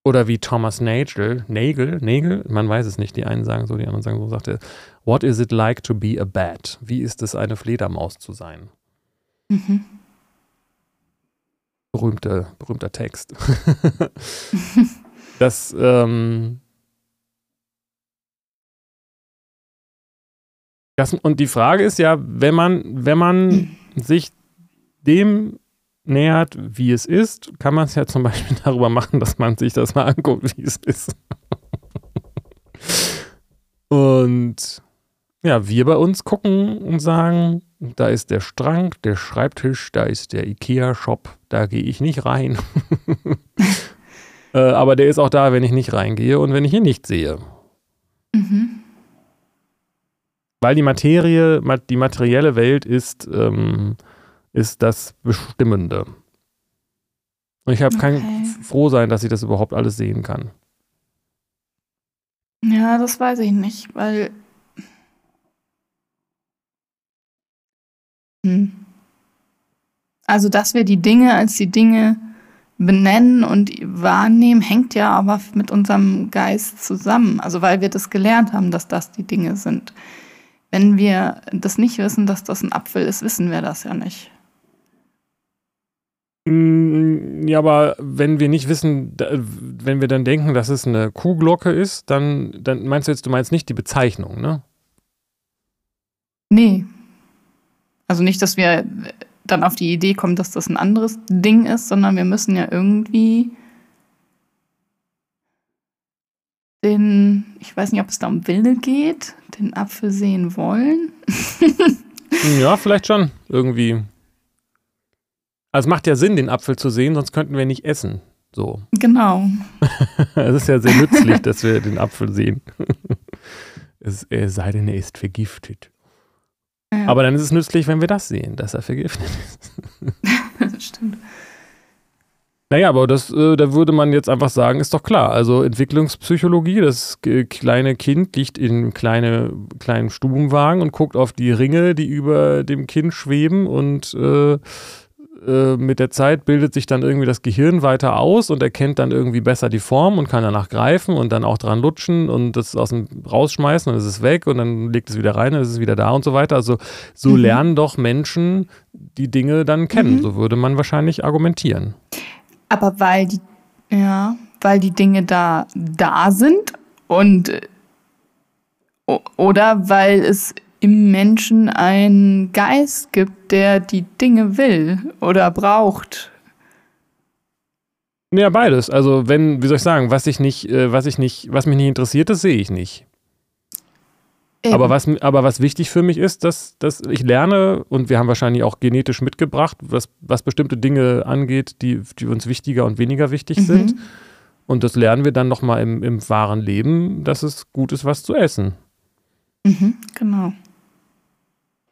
Oder wie Thomas Nagel, Nagel, Nagel, man weiß es nicht, die einen sagen so, die anderen sagen so, sagte, What is it like to be a bat? Wie ist es, eine Fledermaus zu sein? Mhm. Berühmte, berühmter Text. das, ähm, Das, und die Frage ist ja, wenn man, wenn man sich dem nähert, wie es ist, kann man es ja zum Beispiel darüber machen, dass man sich das mal anguckt, wie es ist. und ja, wir bei uns gucken und sagen, da ist der Strang, der Schreibtisch, da ist der IKEA-Shop, da gehe ich nicht rein. äh, aber der ist auch da, wenn ich nicht reingehe und wenn ich ihn nicht sehe. Mhm. Weil die Materie, die materielle Welt ist, ähm, ist das Bestimmende. Und ich habe okay. kein froh sein, dass ich das überhaupt alles sehen kann. Ja, das weiß ich nicht, weil. Hm. Also, dass wir die Dinge als die Dinge benennen und wahrnehmen, hängt ja aber mit unserem Geist zusammen. Also, weil wir das gelernt haben, dass das die Dinge sind. Wenn wir das nicht wissen, dass das ein Apfel ist, wissen wir das ja nicht. Mm, ja, aber wenn wir nicht wissen, wenn wir dann denken, dass es eine Kuhglocke ist, dann, dann meinst du jetzt, du meinst nicht die Bezeichnung, ne? Nee. Also nicht, dass wir dann auf die Idee kommen, dass das ein anderes Ding ist, sondern wir müssen ja irgendwie den, ich weiß nicht, ob es da um Wille geht, den Apfel sehen wollen. ja, vielleicht schon, irgendwie. Also es macht ja Sinn, den Apfel zu sehen, sonst könnten wir nicht essen. So. Genau. es ist ja sehr nützlich, dass wir den Apfel sehen. es, sei denn, er ist vergiftet. Ja. Aber dann ist es nützlich, wenn wir das sehen, dass er vergiftet ist. das stimmt. Naja, aber das, äh, da würde man jetzt einfach sagen, ist doch klar. Also Entwicklungspsychologie, das kleine Kind liegt in kleine, kleinen Stubenwagen und guckt auf die Ringe, die über dem Kind schweben und äh, äh, mit der Zeit bildet sich dann irgendwie das Gehirn weiter aus und erkennt dann irgendwie besser die Form und kann danach greifen und dann auch dran lutschen und das aus dem rausschmeißen und es ist weg und dann legt es wieder rein und es ist wieder da und so weiter. Also so mhm. lernen doch Menschen die Dinge dann kennen. Mhm. So würde man wahrscheinlich argumentieren. Aber weil die, ja, weil die Dinge da, da sind und oder weil es im Menschen einen Geist gibt, der die Dinge will oder braucht. Ja, beides. Also wenn, wie soll ich sagen, was ich nicht, äh, was ich nicht, was mich nicht interessiert, das sehe ich nicht. Aber was, aber was wichtig für mich ist, dass, dass ich lerne, und wir haben wahrscheinlich auch genetisch mitgebracht, was, was bestimmte Dinge angeht, die, die uns wichtiger und weniger wichtig mhm. sind. Und das lernen wir dann nochmal im, im wahren Leben, dass es gut ist, was zu essen. Mhm, genau.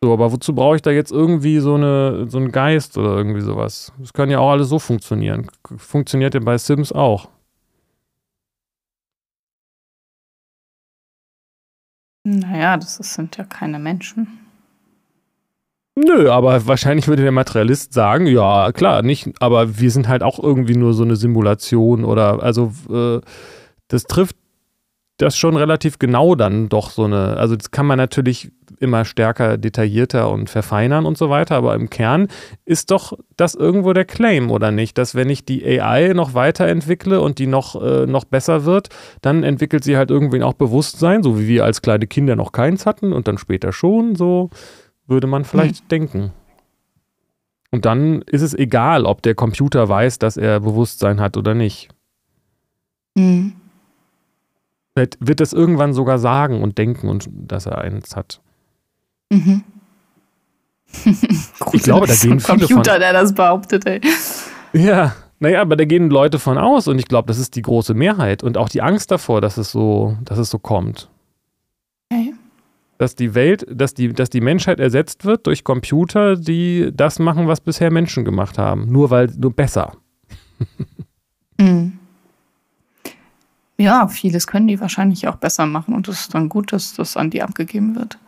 So, aber wozu brauche ich da jetzt irgendwie so, eine, so einen Geist oder irgendwie sowas? Das kann ja auch alles so funktionieren. Funktioniert ja bei Sims auch. Naja, das sind ja keine Menschen. Nö, aber wahrscheinlich würde der Materialist sagen, ja, klar, nicht, aber wir sind halt auch irgendwie nur so eine Simulation oder, also, äh, das trifft das schon relativ genau dann doch so eine, also das kann man natürlich immer stärker detaillierter und verfeinern und so weiter, aber im Kern ist doch das irgendwo der Claim, oder nicht? Dass wenn ich die AI noch weiterentwickle und die noch, äh, noch besser wird, dann entwickelt sie halt irgendwie auch Bewusstsein, so wie wir als kleine Kinder noch keins hatten und dann später schon, so würde man vielleicht mhm. denken. Und dann ist es egal, ob der Computer weiß, dass er Bewusstsein hat oder nicht. Mhm. Wird, wird das irgendwann sogar sagen und denken und dass er eins hat. Mhm. ich glaube, da gehen viele Computer, von, der das behauptet, ey. Ja, naja, aber da gehen Leute von aus und ich glaube, das ist die große Mehrheit und auch die Angst davor, dass es so, dass es so kommt. Okay. Dass die Welt, dass die, dass die Menschheit ersetzt wird durch Computer, die das machen, was bisher Menschen gemacht haben. Nur weil, nur besser. mhm. Ja, vieles können die wahrscheinlich auch besser machen und es ist dann gut, dass das an die abgegeben wird.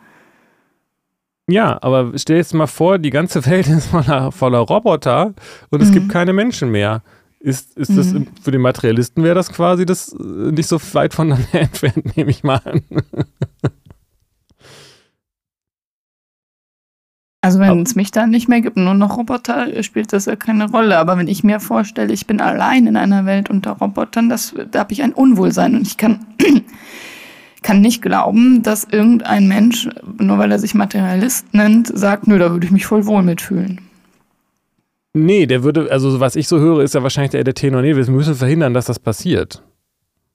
Ja, aber stell dir jetzt mal vor, die ganze Welt ist voller, voller Roboter und es mhm. gibt keine Menschen mehr. Ist, ist das mhm. für den Materialisten wäre das quasi das äh, nicht so weit voneinander entfernt, nehme ich mal an. Also wenn es mich dann nicht mehr gibt, nur noch Roboter, spielt das ja keine Rolle. Aber wenn ich mir vorstelle, ich bin allein in einer Welt unter Robotern, das, da habe ich ein Unwohlsein und ich kann, kann nicht glauben, dass irgendein Mensch, nur weil er sich Materialist nennt, sagt, nö, da würde ich mich voll wohl mitfühlen. Nee, der würde, also was ich so höre, ist ja wahrscheinlich der, der Tenor, nee, wir müssen verhindern, dass das passiert.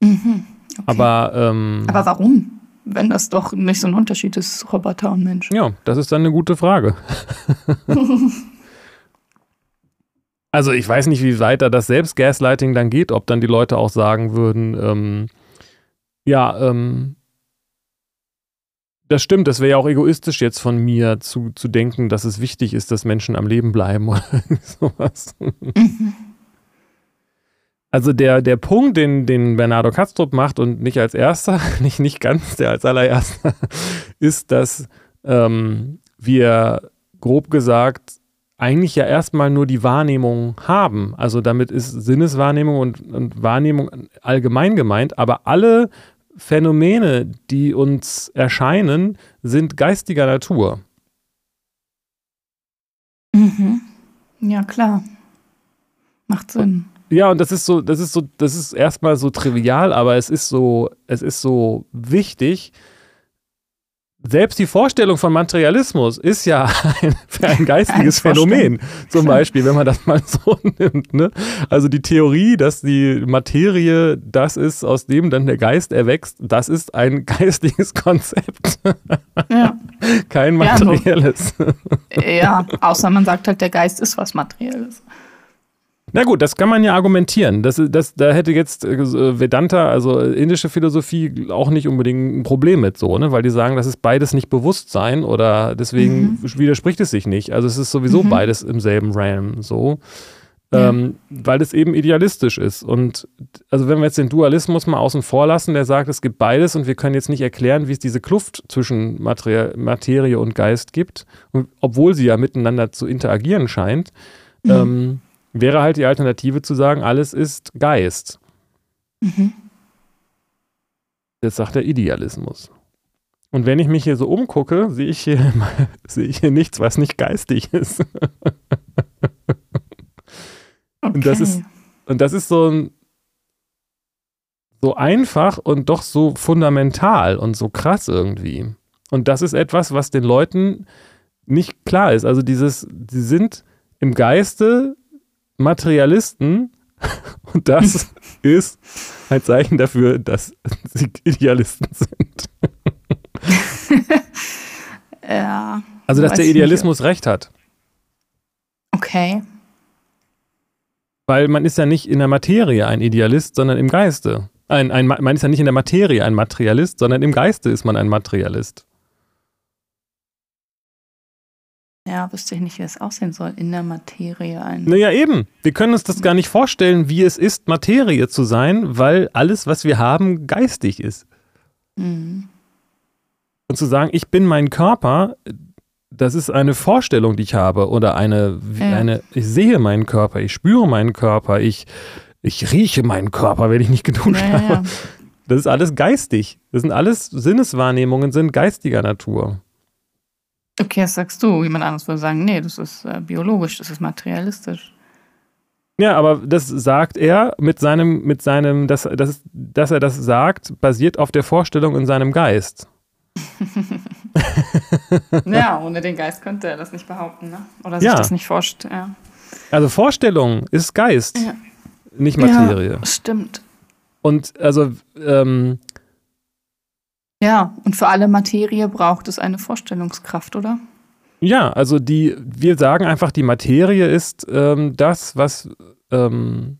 Mhm, okay. Aber, ähm, Aber warum? Wenn das doch nicht so ein Unterschied ist, Roboter und Mensch? Ja, das ist dann eine gute Frage. also ich weiß nicht, wie weiter das selbst Gaslighting dann geht, ob dann die Leute auch sagen würden, ähm, ja, ähm, das stimmt, das wäre ja auch egoistisch jetzt von mir zu, zu denken, dass es wichtig ist, dass Menschen am Leben bleiben oder sowas. Mhm. Also der, der Punkt, den, den Bernardo Kastrup macht und nicht als erster, nicht, nicht ganz der als allererster, ist, dass ähm, wir grob gesagt eigentlich ja erstmal nur die Wahrnehmung haben. Also damit ist Sinneswahrnehmung und, und Wahrnehmung allgemein gemeint, aber alle Phänomene, die uns erscheinen, sind geistiger Natur. Mhm. Ja, klar. Macht Sinn. Ja, und das ist so, das ist so, das ist erstmal so trivial, aber es ist so, es ist so wichtig. Selbst die Vorstellung von Materialismus ist ja ein, ein geistiges Phänomen, zum Beispiel, wenn man das mal so nimmt. Ne? Also die Theorie, dass die Materie das ist, aus dem dann der Geist erwächst, das ist ein geistiges Konzept. Ja. Kein materielles. Ja, ja, außer man sagt halt, der Geist ist was Materielles. Na gut, das kann man ja argumentieren. Das, das, da hätte jetzt äh, Vedanta, also indische Philosophie, auch nicht unbedingt ein Problem mit so, ne? weil die sagen, das ist beides nicht Bewusstsein oder deswegen mhm. widerspricht es sich nicht. Also es ist sowieso mhm. beides im selben Realm so. Ähm, weil es eben idealistisch ist. Und also wenn wir jetzt den Dualismus mal außen vor lassen, der sagt, es gibt beides und wir können jetzt nicht erklären, wie es diese Kluft zwischen Materie, Materie und Geist gibt, obwohl sie ja miteinander zu interagieren scheint. Mhm. Ähm, wäre halt die Alternative zu sagen, alles ist Geist. Mhm. Jetzt sagt der Idealismus. Und wenn ich mich hier so umgucke, sehe ich hier, sehe ich hier nichts, was nicht geistig ist. Okay. Und das ist, und das ist so ein, so einfach und doch so fundamental und so krass irgendwie. Und das ist etwas, was den Leuten nicht klar ist. Also dieses, sie sind im Geiste Materialisten und das ist ein Zeichen dafür, dass sie Idealisten sind. ja. Also, dass der Idealismus nicht. recht hat. Okay. Weil man ist ja nicht in der Materie ein Idealist, sondern im Geiste. Ein, ein, man ist ja nicht in der Materie ein Materialist, sondern im Geiste ist man ein Materialist. Ja, wüsste ich nicht, wie es aussehen soll in der Materie. Ein Naja, eben. Wir können uns das gar nicht vorstellen, wie es ist, Materie zu sein, weil alles, was wir haben, geistig ist. Mhm. Und zu sagen, ich bin mein Körper, das ist eine Vorstellung, die ich habe. Oder eine, Ja. eine ich sehe meinen Körper, ich spüre meinen Körper, ich, ich rieche meinen Körper, wenn ich nicht geduscht Ja, habe. ja. Das ist alles geistig. Das sind alles Sinneswahrnehmungen, sind geistiger Natur. Okay, das sagst du. Jemand anderes würde sagen, nee, das ist äh, biologisch, das ist materialistisch. Ja, aber das sagt er mit seinem, mit seinem, dass, dass, dass er das sagt, basiert auf der Vorstellung in seinem Geist. Ja, ohne den Geist könnte er das nicht behaupten, ne? Oder sich Ja. das nicht vorstellen. Ja. Also Vorstellung ist Geist, Ja. nicht Materie. Ja, stimmt. Und also, ähm, Ja, und für alle Materie braucht es eine Vorstellungskraft, oder? ja, also die, wir sagen einfach, die Materie ist ähm, das, was, ähm,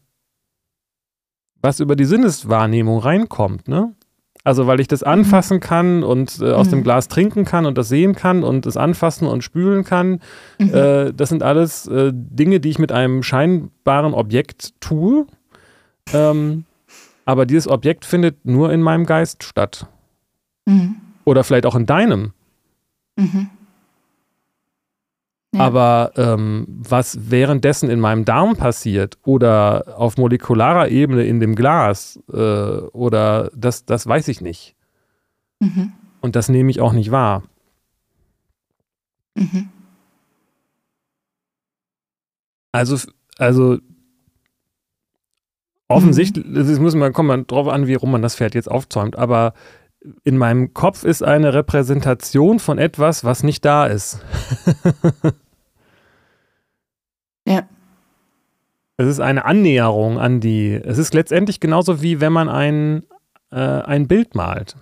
was über die Sinneswahrnehmung reinkommt, ne? Also, weil ich das anfassen kann und äh, aus Mhm. dem Glas trinken kann und das sehen kann und das anfassen und spülen kann, Mhm. Äh, das sind alles äh, Dinge, die ich mit einem scheinbaren Objekt tue. Ähm, aber dieses Objekt findet nur in meinem Geist statt. Mhm. Oder vielleicht auch in deinem. Mhm. Ja. Aber ähm, was währenddessen in meinem Darm passiert oder auf molekularer Ebene in dem Glas äh, oder das, das weiß ich nicht. Mhm. Und das nehme ich auch nicht wahr. Mhm. Also, also offensichtlich, das muss man, kommt man drauf an, wie rum man das Pferd jetzt aufzäumt, aber in meinem Kopf ist eine Repräsentation von etwas, was nicht da ist. Ja. Es ist eine Annäherung an die. Es ist letztendlich genauso wie wenn man ein, äh, ein Bild malt.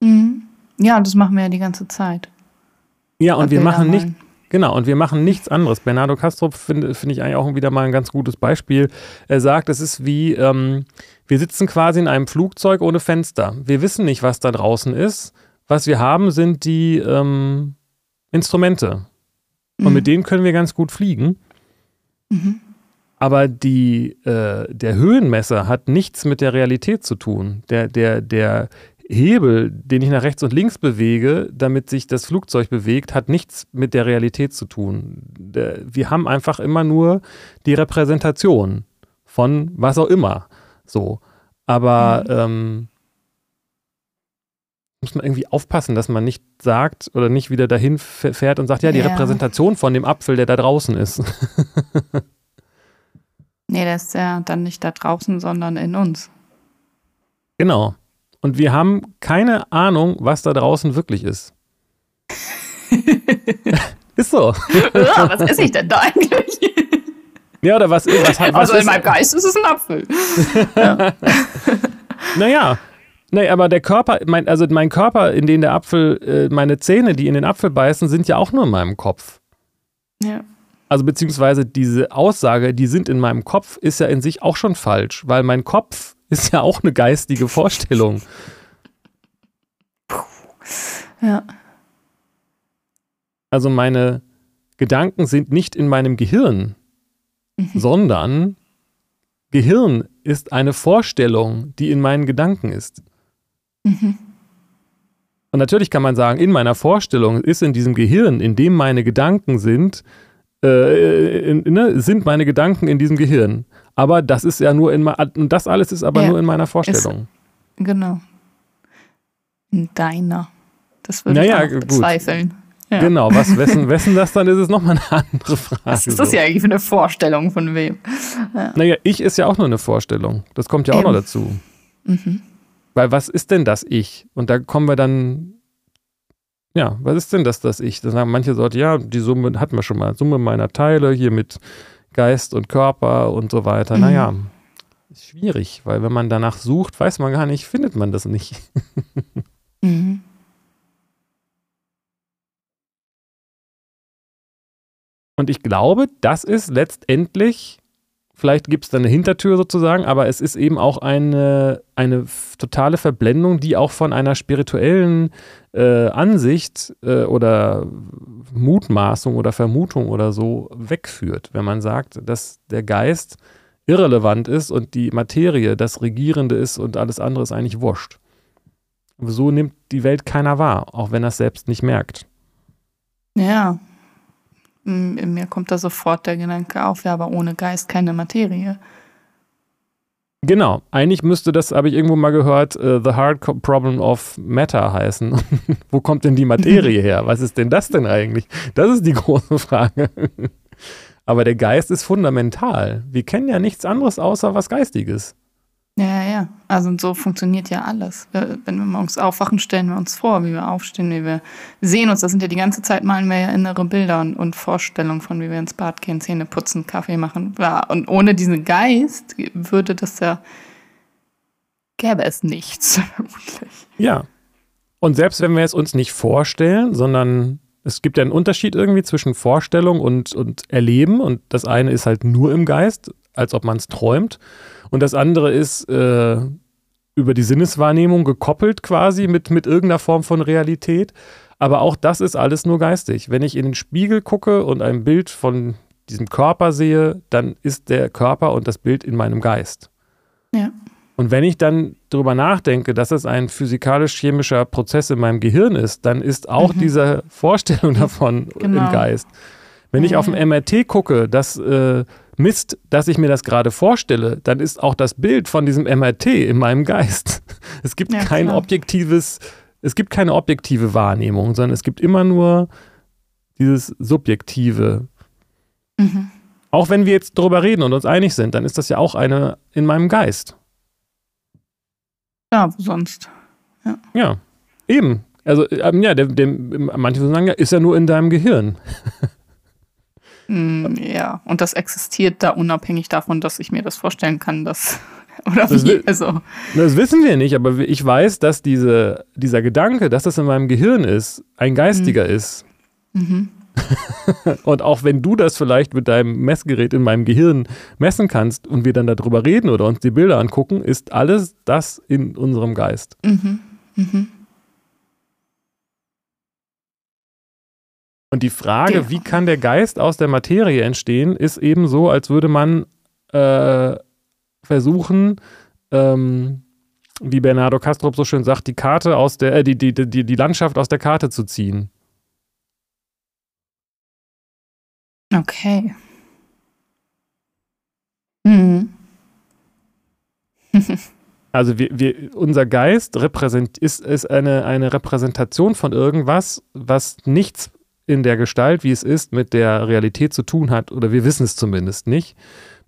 Mhm. Ja, das machen wir ja die ganze Zeit. Ja, und wir machen nicht. Genau, und wir machen nichts anderes. Bernardo Castro finde find ich eigentlich auch wieder mal ein ganz gutes Beispiel. Er sagt, es ist wie, ähm, wir sitzen quasi in einem Flugzeug ohne Fenster. Wir wissen nicht, was da draußen ist. Was wir haben, sind die ähm, Instrumente. Und Mhm. mit denen können wir ganz gut fliegen. Mhm. Aber die, äh, der Höhenmesser hat nichts mit der Realität zu tun. Der, der, der Hebel, den ich nach rechts und links bewege, damit sich das Flugzeug bewegt, hat nichts mit der Realität zu tun. Wir haben einfach immer nur die Repräsentation von was auch immer. So. Aber ähm, muss man irgendwie aufpassen, dass man nicht sagt oder nicht wieder dahin fährt und sagt, ja, die Ja. Repräsentation von dem Apfel, der da draußen ist. Nee, der ist ja dann nicht da draußen, sondern in uns. Genau. Und wir haben keine Ahnung, was da draußen wirklich ist. ist so. Ja, was esse ich denn da eigentlich? Ja, oder was, was, was also in meinem Geist ist es ein Apfel. Naja. Nee, aber der Körper, mein, also mein Körper, in den der Apfel, äh, meine Zähne, die in den Apfel beißen, sind ja auch nur in meinem Kopf. Ja. Also beziehungsweise diese Aussage, die sind in meinem Kopf, ist ja in sich auch schon falsch, weil mein Kopf ist ja auch eine geistige Vorstellung. Ja. Also meine Gedanken sind nicht in meinem Gehirn, sondern Gehirn ist eine Vorstellung, die in meinen Gedanken ist. Mhm. Und natürlich kann man sagen, in meiner Vorstellung ist in diesem Gehirn, in dem meine Gedanken sind, äh, in, ne, sind meine Gedanken in diesem Gehirn. Aber das ist ja nur in und das alles ist aber Ja, nur in meiner Vorstellung. Genau. In deiner. Das würde Naja, ich bezweifeln. Ja. Genau, was, wessen, wessen das dann ist, ist nochmal eine andere Frage. Was ist das so. ja eigentlich für eine Vorstellung von wem? Naja, ich ist ja auch nur eine Vorstellung. Das kommt ja auch noch dazu. Mhm. Weil was ist denn das Ich? Und da kommen wir dann, ja, was ist denn das, das Ich? Da sagen manche Leute, ja, die Summe hatten wir schon mal, Summe meiner Teile hier mit Geist und Körper und so weiter. Mhm. Naja, ist schwierig, weil wenn man danach sucht, weiß man gar nicht, findet man das nicht. Mhm. Und ich glaube, das ist letztendlich Vielleicht gibt es da eine Hintertür sozusagen, aber es ist eben auch eine, eine totale Verblendung, die auch von einer spirituellen äh, Ansicht äh, oder Mutmaßung oder Vermutung oder so wegführt, wenn man sagt, dass der Geist irrelevant ist und die Materie das Regierende ist und alles andere ist eigentlich wurscht. So nimmt die Welt keiner wahr, auch wenn er es selbst nicht merkt. Ja. In mir kommt da sofort der Gedanke auf, ja, aber ohne Geist keine Materie. Genau, eigentlich müsste das, habe ich irgendwo mal gehört, uh, The Hard Problem of Matter heißen. Wo kommt denn die Materie her? Was ist denn das denn eigentlich? Das ist die große Frage. Aber der Geist ist fundamental. Wir kennen ja nichts anderes außer was Geistiges. Ja, ja, ja. Also und so funktioniert ja alles. Wenn wir morgens aufwachen, stellen wir uns vor, wie wir aufstehen, wie wir sehen uns. Das sind ja die ganze Zeit malen wir ja innere Bilder und, und Vorstellungen von, wie wir ins Bad gehen, Zähne putzen, Kaffee machen. Ja, und ohne diesen Geist würde das ja, gäbe es nichts, vermutlich. Ja. Und selbst wenn wir es uns nicht vorstellen, sondern es gibt ja einen Unterschied irgendwie zwischen Vorstellung und, und Erleben. Und das eine ist halt nur im Geist, als ob man es träumt. Und das andere ist äh, über die Sinneswahrnehmung gekoppelt quasi mit, mit irgendeiner Form von Realität. Aber auch das ist alles nur geistig. Wenn ich in den Spiegel gucke und ein Bild von diesem Körper sehe, dann ist der Körper und das Bild in meinem Geist. Ja. Und wenn ich dann darüber nachdenke, dass es ein physikalisch-chemischer Prozess in meinem Gehirn ist, dann ist auch mhm. diese Vorstellung davon genau. im Geist. Wenn ich auf dem MRT gucke, dass äh, misst, dass ich mir das gerade vorstelle, dann ist auch das Bild von diesem MRT in meinem Geist. Es gibt ja, kein klar. objektives, es gibt keine objektive Wahrnehmung, sondern es gibt immer nur dieses subjektive. Mhm. Auch wenn wir jetzt darüber reden und uns einig sind, dann ist das ja auch eine in meinem Geist. Ja, wo sonst? Ja, ja eben. Also, ähm, ja, der, der, manche sagen ja, ist ja nur in deinem Gehirn. Mm, ja, und das existiert da unabhängig davon, dass ich mir das vorstellen kann, dass. Oder das wie? Also. Das wissen wir nicht, aber ich weiß, dass diese, dieser Gedanke, dass das in meinem Gehirn ist, ein geistiger mhm. ist. Mhm. und auch wenn du das vielleicht mit deinem Messgerät in meinem Gehirn messen kannst und wir dann darüber reden oder uns die Bilder angucken, ist alles das in unserem Geist. Mhm. Mhm. Und die Frage, ja. wie kann der Geist aus der Materie entstehen, ist eben so, als würde man äh, versuchen, ähm, wie Bernardo Castrop so schön sagt, die Karte aus der, äh, die, die, die, die Landschaft aus der Karte zu ziehen. Okay. Mhm. also wir, wir, unser Geist repräsent, ist, ist eine, eine Repräsentation von irgendwas, was nichts in der Gestalt, wie es ist, mit der Realität zu tun hat, oder wir wissen es zumindest nicht,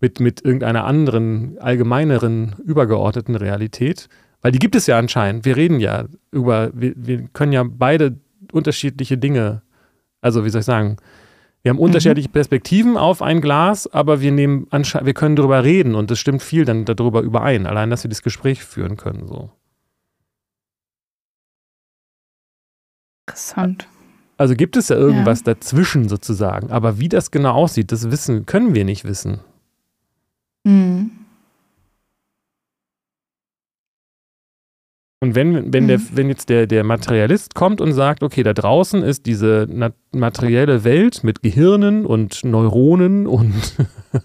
mit, mit irgendeiner anderen, allgemeineren, übergeordneten Realität. Weil die gibt es ja anscheinend. Wir reden ja über, wir, wir können ja beide unterschiedliche Dinge, also wie soll ich sagen, wir haben unterschiedliche mhm. Perspektiven auf ein Glas, aber wir nehmen wir können darüber reden und es stimmt viel dann darüber überein, allein, dass wir das Gespräch führen können. So. Interessant. Also gibt es ja irgendwas ja. dazwischen sozusagen. Aber wie das genau aussieht, das wissen, können wir nicht wissen. Mhm. Und wenn, wenn, mhm. der, wenn jetzt der, der Materialist kommt und sagt, okay, da draußen ist diese materielle Welt mit Gehirnen und Neuronen und,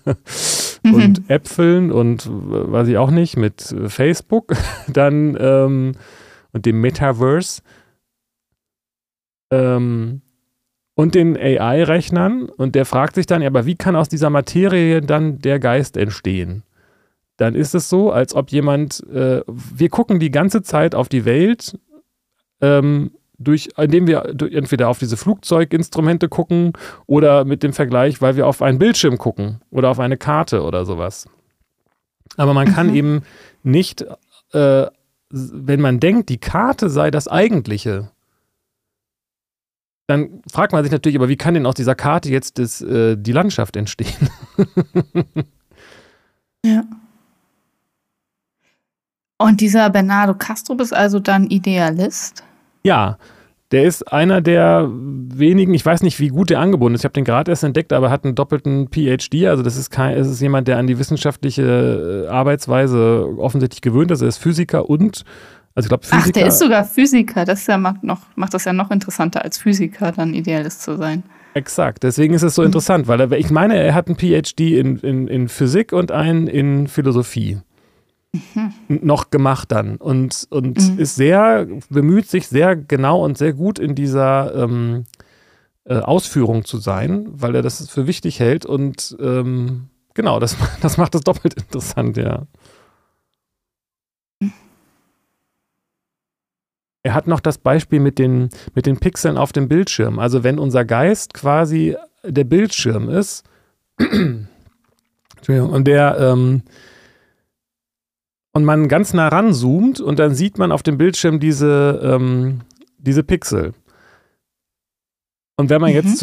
mhm. und Äpfeln und weiß ich auch nicht, mit Facebook, dann ähm, und dem Metaverse, ähm, und den AI-Rechnern und der fragt sich dann, aber wie kann aus dieser Materie dann der Geist entstehen? Dann ist es so, als ob jemand, äh, wir gucken die ganze Zeit auf die Welt, ähm, durch, indem wir entweder auf diese Flugzeuginstrumente gucken oder mit dem Vergleich, weil wir auf einen Bildschirm gucken oder auf eine Karte oder sowas. Aber man kann mhm. eben nicht, äh, wenn man denkt, die Karte sei das Eigentliche, dann fragt man sich natürlich, aber wie kann denn aus dieser Karte jetzt das, äh, die Landschaft entstehen? ja. Und dieser Bernardo Castro ist also dann Idealist? Ja, Der ist einer der wenigen, ich weiß nicht, wie gut der angebunden ist. Ich habe den gerade erst entdeckt, aber hat einen doppelten PhD. Also das ist kein, es ist jemand, der an die wissenschaftliche äh, Arbeitsweise offensichtlich gewöhnt ist. Er ist Physiker und, also ich glaube. Ach, der ist sogar Physiker. Das ja macht, noch, macht das ja noch interessanter, als Physiker dann Idealist zu sein. Exakt, deswegen ist es so mhm. interessant, weil er, ich meine, er hat einen PhD in, in, in Physik und einen in Philosophie mhm. noch gemacht dann und, und mhm. ist sehr, bemüht sich sehr genau und sehr gut in dieser ähm, äh, Ausführung zu sein, weil er das für wichtig hält und ähm, genau, das, das macht es doppelt interessant, ja. Er hat noch das Beispiel mit den, mit den Pixeln auf dem Bildschirm. Also wenn unser Geist quasi der Bildschirm ist, und der ähm, und man ganz nah ranzoomt und dann sieht man auf dem Bildschirm diese, ähm, diese Pixel. Und wenn man mhm. jetzt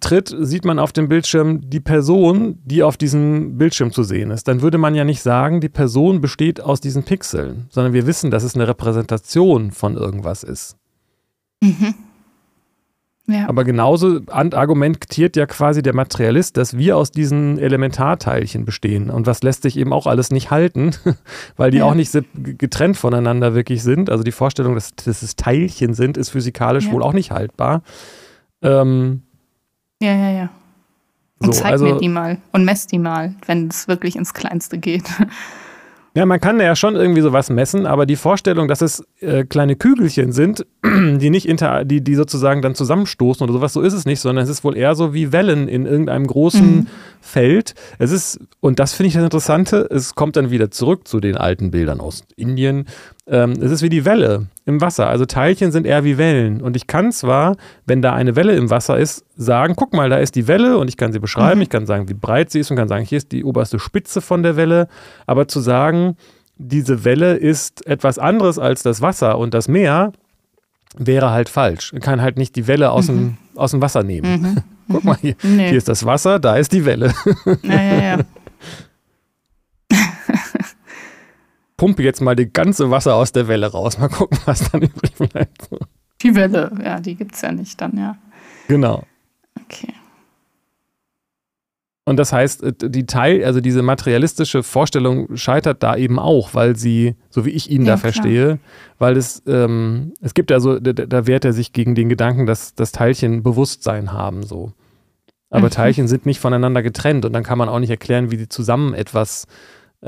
zurücktritt, sieht man auf dem Bildschirm die Person, die auf diesem Bildschirm zu sehen ist. Dann würde man ja nicht sagen, die Person besteht aus diesen Pixeln, sondern wir wissen, dass es eine Repräsentation von irgendwas ist. Mhm. Ja. Aber genauso argumentiert ja quasi der Materialist, dass wir aus diesen Elementarteilchen bestehen. Und was lässt sich eben auch alles nicht halten, weil die ja. auch nicht getrennt voneinander wirklich sind. Also die Vorstellung, dass, dass es Teilchen sind, ist physikalisch ja. wohl auch nicht haltbar. Ähm, ja, ja, ja. Und so, zeig also, mir die mal und mess die mal, wenn es wirklich ins Kleinste geht. Ja, man kann ja schon irgendwie sowas messen, aber die Vorstellung, dass es äh, kleine Kügelchen sind, die nicht inter, die, die sozusagen dann zusammenstoßen oder sowas, so ist es nicht, sondern es ist wohl eher so wie Wellen in irgendeinem großen mhm. Feld. Es ist, und das finde ich das Interessante, es kommt dann wieder zurück zu den alten Bildern aus Indien. Ähm, es ist wie die Welle im Wasser. Also Teilchen sind eher wie Wellen. Und ich kann zwar, wenn da eine Welle im Wasser ist, sagen, guck mal, da ist die Welle und ich kann sie beschreiben, mhm. ich kann sagen, wie breit sie ist und kann sagen, hier ist die oberste Spitze von der Welle. Aber zu sagen, diese Welle ist etwas anderes als das Wasser und das Meer, wäre halt falsch. Man kann halt nicht die Welle aus, mhm. dem, aus dem Wasser nehmen. Mhm. Guck mal, hier, nee. hier ist das Wasser, da ist die Welle. Ja, ja, ja. Pumpe jetzt mal die ganze Wasser aus der Welle raus. Mal gucken, was dann übrig bleibt. Die Welle, ja, die gibt es ja nicht dann, ja. Genau. Okay. Und das heißt, äh, die Teil, also diese materialistische Vorstellung scheitert da eben auch, weil sie, so wie ich ihn ja, da verstehe, klar. weil es, ähm, es gibt also, da, da, wehrt er sich gegen den Gedanken, dass, dass Teilchen Bewusstsein haben, so. Aber mhm. Teilchen sind nicht voneinander getrennt und dann kann man auch nicht erklären, wie sie zusammen etwas, äh,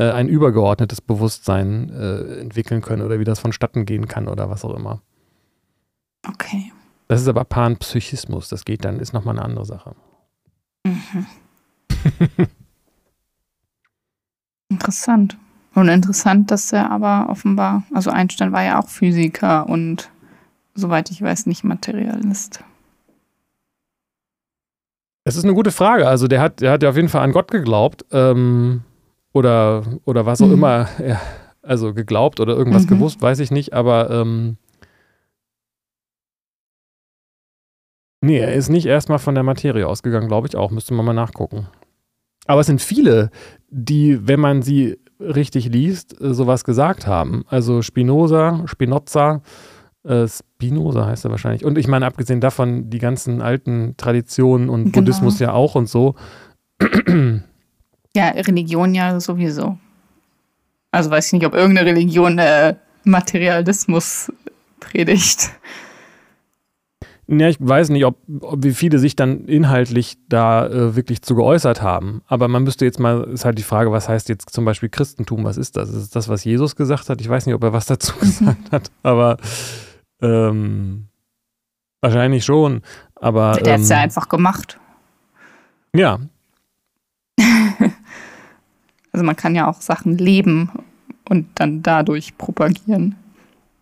ein übergeordnetes Bewusstsein äh, entwickeln können oder wie das vonstatten gehen kann oder was auch immer. Okay. Das ist aber Panpsychismus, das geht dann, ist nochmal eine andere Sache. Mhm. interessant. Und interessant, dass er aber offenbar, also Einstein war ja auch Physiker und soweit ich weiß, nicht Materialist. Es ist eine gute Frage. Also der hat, der hat ja auf jeden Fall an Gott geglaubt. Ähm, oder, oder was auch mhm. immer. Ja, also geglaubt oder irgendwas mhm. gewusst, weiß ich nicht. Aber ähm, nee, er ist nicht erstmal von der Materie ausgegangen, glaube ich auch. Müsste man mal nachgucken. Aber es sind viele, die, wenn man sie richtig liest, äh, sowas gesagt haben. Also Spinoza, Spinoza, äh, Spinoza heißt er wahrscheinlich. Und ich meine, abgesehen davon, die ganzen alten Traditionen und genau. Buddhismus ja auch und so. Ja, Religion ja sowieso. Also weiß ich nicht, ob irgendeine Religion äh, Materialismus predigt. Ja, ich weiß nicht, ob, ob, wie viele sich dann inhaltlich da äh, wirklich zu geäußert haben. Aber man müsste jetzt mal, ist halt die Frage, was heißt jetzt zum Beispiel Christentum? Was ist das? Ist es das, was Jesus gesagt hat? Ich weiß nicht, ob er was dazu gesagt hat, aber ähm, wahrscheinlich schon. Aber, Der ähm, hat es ja einfach gemacht. Ja. also man kann ja auch Sachen leben und dann dadurch propagieren.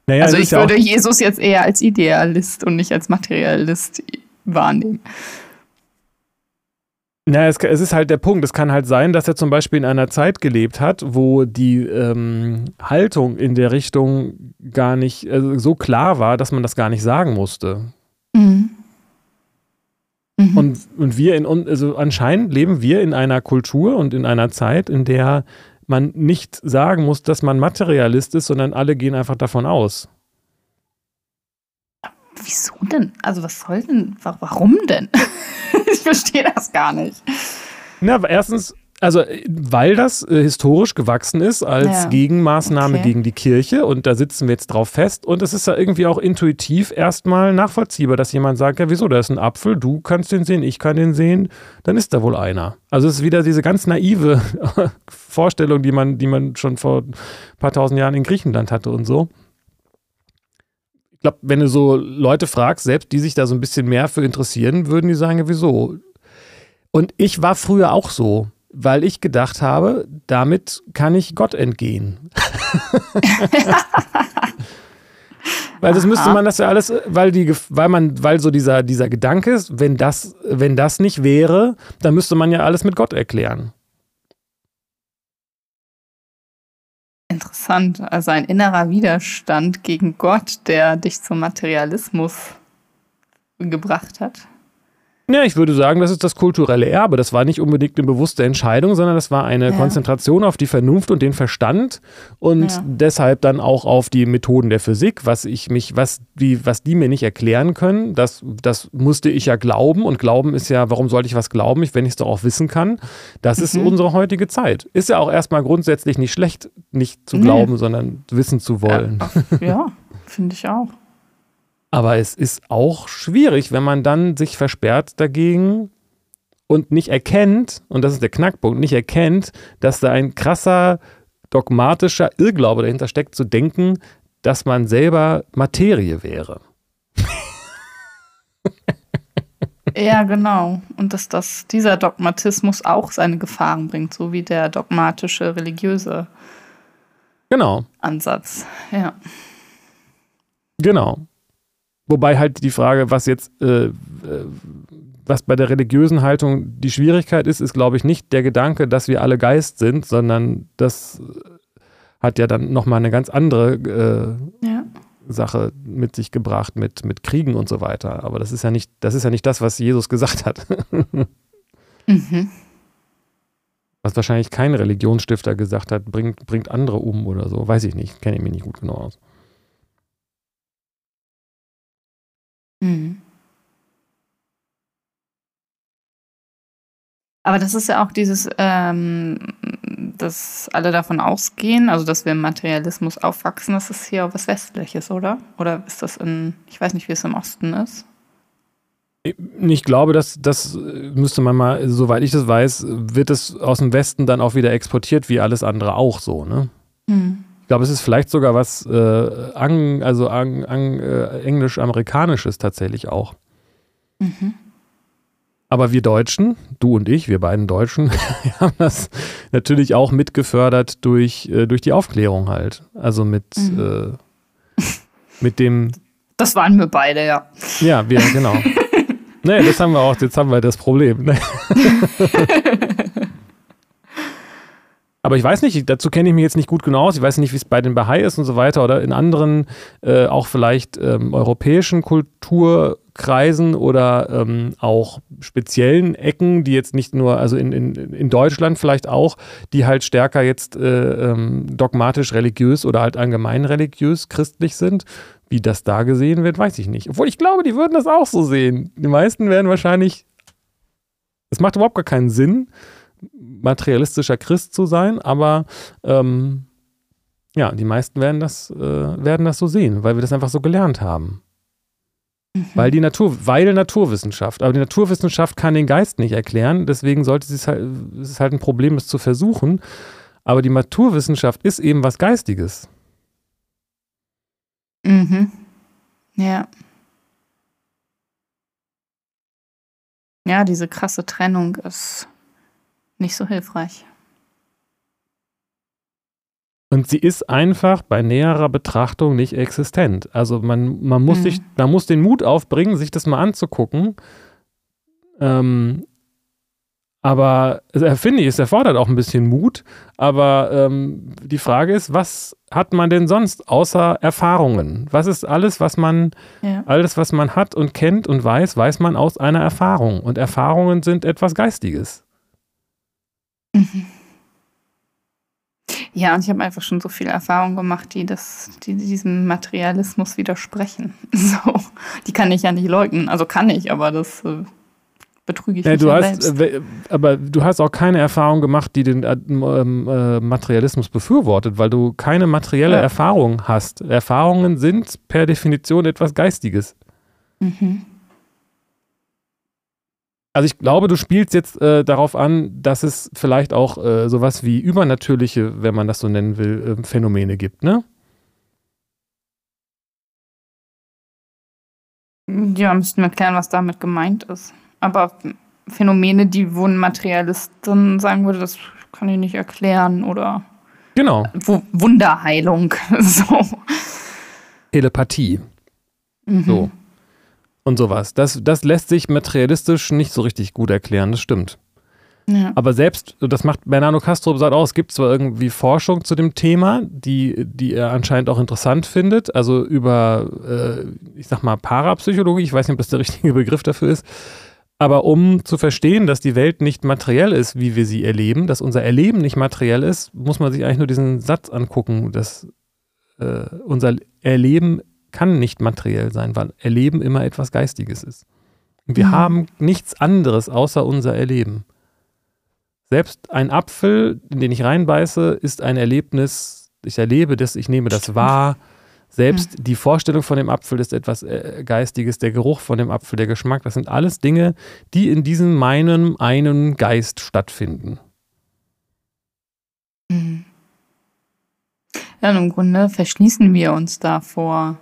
Naja, also ich würde Jesus jetzt eher als Idealist und nicht als Materialist wahrnehmen. Naja, es, es, ist halt der Punkt. Es kann halt sein, dass er zum Beispiel in einer Zeit gelebt hat, wo die ähm, Haltung in der Richtung gar nicht also so klar war, dass man das gar nicht sagen musste. Mhm. Mhm. Und, und wir in, also anscheinend leben wir in einer Kultur und in einer Zeit, in der man nicht sagen muss, dass man Materialist ist, sondern alle gehen einfach davon aus. wieso denn? Also was soll denn? Warum denn? ich verstehe das gar nicht. Na, erstens, also weil das äh, historisch gewachsen ist als Ja. Gegenmaßnahme Okay. gegen die Kirche und da sitzen wir jetzt drauf fest und es ist ja irgendwie auch intuitiv erstmal nachvollziehbar, dass jemand sagt, ja wieso, da ist ein Apfel, du kannst den sehen, ich kann den sehen, dann ist da wohl einer. Also es ist wieder diese ganz naive Vorstellung, die man, die man schon vor ein paar tausend Jahren in Griechenland hatte und so. Ich glaube, wenn du so Leute fragst, selbst die sich da so ein bisschen mehr für interessieren, würden die sagen, ja wieso, und ich war früher auch so, weil ich gedacht habe, damit kann ich Gott entgehen. weil das müsste man das ja alles, weil die, weil man, weil so dieser, dieser Gedanke ist, wenn das, wenn das nicht wäre, dann müsste man ja alles mit Gott erklären. Interessant. Also ein innerer Widerstand gegen Gott, der dich zum Materialismus gebracht hat. Ja, ich würde sagen, das ist das kulturelle Erbe. Das war nicht unbedingt eine bewusste Entscheidung, sondern das war eine Ja. Konzentration auf die Vernunft und den Verstand und Ja. deshalb dann auch auf die Methoden der Physik, was ich mich, was die, was die mir nicht erklären können. Das, das musste ich ja glauben und Glauben ist ja, warum sollte ich was glauben, wenn ich es doch auch wissen kann? Das ist Mhm. unsere heutige Zeit. Ist ja auch erstmal grundsätzlich nicht schlecht, nicht zu Nee. glauben, sondern wissen zu wollen. Ja, finde ich auch. Aber es ist auch schwierig, wenn man dann sich versperrt dagegen und nicht erkennt, und das ist der Knackpunkt, nicht erkennt, dass da ein krasser dogmatischer Irrglaube dahinter steckt, zu denken, dass man selber Materie wäre. Ja, genau. Und dass das, dieser Dogmatismus auch seine Gefahren bringt, so wie der dogmatische religiöse Genau, Ansatz. Ja. genau. Wobei halt die Frage, was jetzt, äh, äh, was bei der religiösen Haltung die Schwierigkeit ist, ist, glaube ich, nicht der Gedanke, dass wir alle Geist sind, sondern das äh, hat ja dann nochmal eine ganz andere äh, Ja. Sache mit sich gebracht, mit, mit Kriegen und so weiter. Aber das ist ja nicht, das ist ja nicht das, was Jesus gesagt hat. Mhm. Was wahrscheinlich kein Religionsstifter gesagt hat, bringt, bringt andere um oder so. Weiß ich nicht, kenne ich mich nicht gut genau aus. Mhm. Aber das ist ja auch dieses, ähm, dass alle davon ausgehen, also dass wir im Materialismus aufwachsen, das ist hier auch was Westliches, oder? Oder ist das in, ich weiß nicht, wie es im Osten ist. Ich glaube, dass das müsste man mal, soweit ich das weiß, wird es aus dem Westen dann auch wieder exportiert, wie alles andere auch so, ne? Mhm. Ich glaube, es ist vielleicht sogar was äh, ang, also ang, ang, äh, englisch-amerikanisches tatsächlich auch. Mhm. Aber wir Deutschen, du und ich, wir beiden Deutschen, wir haben das natürlich auch mitgefördert durch, äh, durch die Aufklärung halt. Also mit, Mhm. äh, mit dem, Das waren wir beide, ja. ja, wir, genau. naja, das haben wir auch, jetzt haben wir das Problem. Aber ich weiß nicht, dazu kenne ich mich jetzt nicht gut genau aus. Ich weiß nicht, wie es bei den Bahai ist und so weiter oder in anderen, äh, auch vielleicht ähm, europäischen Kulturkreisen oder ähm, auch speziellen Ecken, die jetzt nicht nur, also in, in, in Deutschland vielleicht auch, die halt stärker jetzt äh, ähm, dogmatisch religiös oder halt allgemein religiös christlich sind. Wie das da gesehen wird, weiß ich nicht. Obwohl ich glaube, die würden das auch so sehen. Die meisten werden wahrscheinlich. Es macht überhaupt gar keinen Sinn, materialistischer Christ zu sein, aber ähm, ja, die meisten werden das, äh, werden das so sehen, weil wir das einfach so gelernt haben. Mhm. Weil die Natur, weil Naturwissenschaft, aber die Naturwissenschaft kann den Geist nicht erklären, deswegen sollte sie es halt, es ist halt ein Problem, es zu versuchen. Aber die Naturwissenschaft ist eben was Geistiges. Mhm. Ja. Ja, diese krasse Trennung ist nicht so hilfreich. Und sie ist einfach bei näherer Betrachtung nicht existent. Also man, man, muss, Mhm. sich, man muss den Mut aufbringen, sich das mal anzugucken. Ähm, aber also, finde ich, es erfordert auch ein bisschen Mut. Aber ähm, die Frage ist, was hat man denn sonst außer Erfahrungen? Was ist alles, was man, Ja. alles, was man hat und kennt und weiß, weiß man aus einer Erfahrung. Und Erfahrungen sind etwas Geistiges. Mhm. Ja, und ich habe einfach schon so viele Erfahrungen gemacht, die, das, die diesem Materialismus widersprechen. So, die kann ich ja nicht leugnen. Also kann ich, aber das äh, betrüge ich ja, du hast, selbst. Äh, aber du hast auch keine Erfahrung gemacht, die den äh, ähm, äh, Materialismus befürwortet, weil du keine materielle ja. Erfahrung hast. Erfahrungen sind per Definition etwas Geistiges. Mhm. Also ich glaube, du spielst jetzt äh, darauf an, dass es vielleicht auch äh, sowas wie übernatürliche, wenn man das so nennen will, äh, Phänomene gibt, ne? Ja, müssten wir klären, was damit gemeint ist. Aber Phänomene, die wo ein Materialisten sagen würde, das kann ich nicht erklären oder genau. W Wunderheilung. so. Telepathie. Mhm. So und sowas. Das, das lässt sich materialistisch nicht so richtig gut erklären, das stimmt. Ja. Aber selbst, das macht Bernardo Castro sagt auch, es gibt zwar irgendwie Forschung zu dem Thema, die, die er anscheinend auch interessant findet, also über, äh, ich sag mal, Parapsychologie, ich weiß nicht, ob das der richtige Begriff dafür ist, aber um zu verstehen, dass die Welt nicht materiell ist, wie wir sie erleben, dass unser Erleben nicht materiell ist, muss man sich eigentlich nur diesen Satz angucken, dass äh, unser Erleben kann nicht materiell sein, weil Erleben immer etwas Geistiges ist. Und wir mhm. haben nichts anderes außer unser Erleben. Selbst ein Apfel, in den ich reinbeiße, ist ein Erlebnis. Ich erlebe das, ich nehme das wahr. Selbst mhm. die Vorstellung von dem Apfel ist etwas äh, Geistiges, der Geruch von dem Apfel, der Geschmack, das sind alles Dinge, die in diesem meinem einen Geist stattfinden. Mhm. Ja, und im Grunde verschließen wir uns davor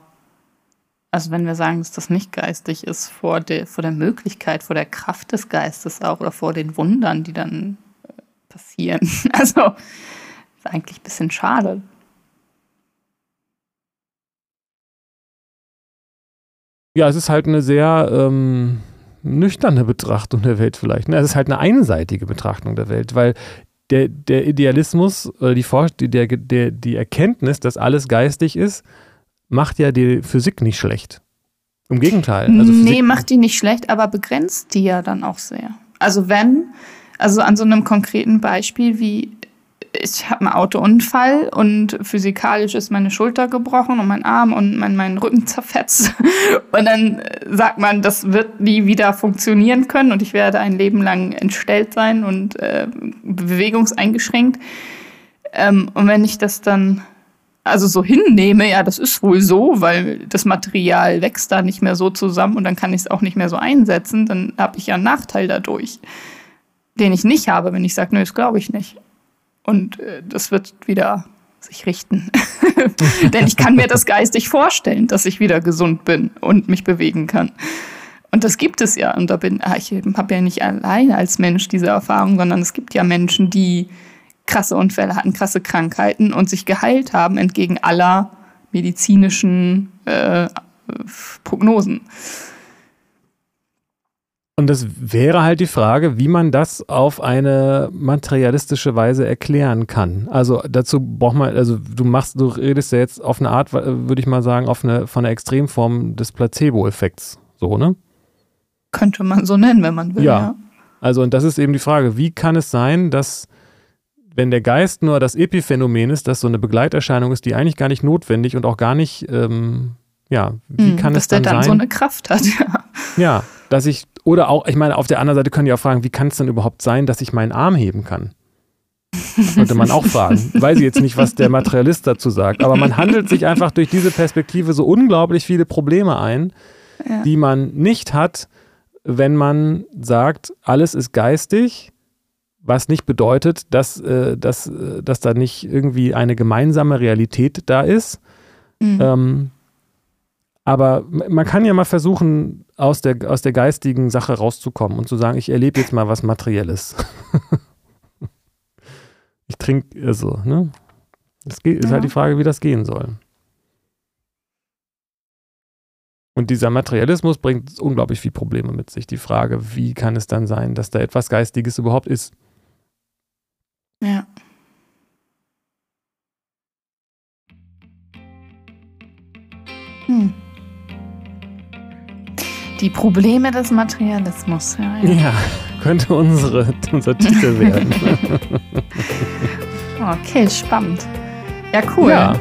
also wenn wir sagen, dass das nicht geistig ist, vor der, vor der Möglichkeit, vor der Kraft des Geistes auch oder vor den Wundern, die dann äh, passieren. Also ist eigentlich ein bisschen schade. Ja, es ist halt eine sehr ähm, nüchterne Betrachtung der Welt vielleicht. Ne? Es ist halt eine einseitige Betrachtung der Welt, weil der, der Idealismus oder die, der, der, die Erkenntnis, dass alles geistig ist, macht ja die Physik nicht schlecht. Im Gegenteil. Also nee, macht die nicht schlecht, aber begrenzt die ja dann auch sehr. Also wenn, also an so einem konkreten Beispiel wie ich habe einen Autounfall und physikalisch ist meine Schulter gebrochen und mein Arm und mein, mein Rücken zerfetzt. Und dann sagt man, das wird nie wieder funktionieren können und ich werde ein Leben lang entstellt sein und äh, bewegungseingeschränkt. Ähm, und wenn ich das dann also so hinnehme, ja, das ist wohl so, weil das Material wächst da nicht mehr so zusammen und dann kann ich es auch nicht mehr so einsetzen, dann habe ich ja einen Nachteil dadurch, den ich nicht habe, wenn ich sage, nö, das glaube ich nicht. Und äh, das wird wieder sich richten. Denn ich kann mir das geistig vorstellen, dass ich wieder gesund bin und mich bewegen kann. Und das gibt es ja. Und da bin ah, ich habe ja nicht alleine als Mensch diese Erfahrung, sondern es gibt ja Menschen, die krasse Unfälle hatten, krasse Krankheiten und sich geheilt haben entgegen aller medizinischen äh, Prognosen. Und das wäre halt die Frage, wie man das auf eine materialistische Weise erklären kann. Also dazu braucht man, also du machst, du redest ja jetzt auf eine Art, würde ich mal sagen, auf eine von der Extremform des Placebo-Effekts. So, ne? Könnte man so nennen, wenn man will. Ja. ja. Also, und das ist eben die Frage, wie kann es sein, dass wenn der Geist nur das Epiphänomen ist, das so eine Begleiterscheinung ist, die eigentlich gar nicht notwendig und auch gar nicht, ähm, ja, wie hm, kann es dann, sein? Dass der dann so eine Kraft hat, ja. Ja, dass ich, oder auch, ich meine, auf der anderen Seite können die auch fragen, wie kann es denn überhaupt sein, dass ich meinen Arm heben kann? Könnte man auch fragen. Weiß ich jetzt nicht, was der Materialist dazu sagt, aber man handelt sich einfach durch diese Perspektive so unglaublich viele Probleme ein, ja. die man nicht hat, wenn man sagt, alles ist geistig was nicht bedeutet, dass, äh, dass, äh, dass da nicht irgendwie eine gemeinsame Realität da ist. Mhm. Ähm, aber man kann ja mal versuchen, aus der, aus der geistigen Sache rauszukommen und zu sagen, ich erlebe jetzt mal was Materielles. ich trinke, also, ne? Das geht, ist halt die Frage, wie das gehen soll. Und dieser Materialismus bringt unglaublich viele Probleme mit sich. Die Frage, wie kann es dann sein, dass da etwas Geistiges überhaupt ist? Ja. Hm. Die Probleme des Materialismus. Ja, ja. ja könnte unsere, unser Titel werden. Okay, spannend. Ja, cool. Ja.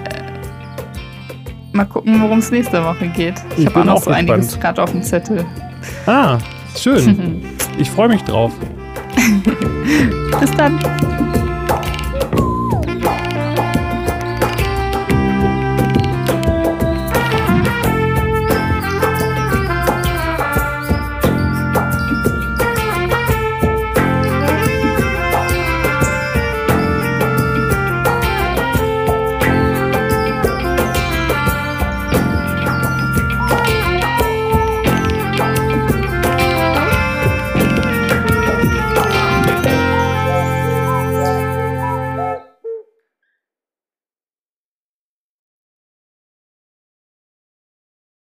Mal gucken, worum es nächste Woche geht. Ich, ich habe auch noch so gespannt. einiges gerade auf dem Zettel. Ah, schön. ich freue mich drauf. Bis dann.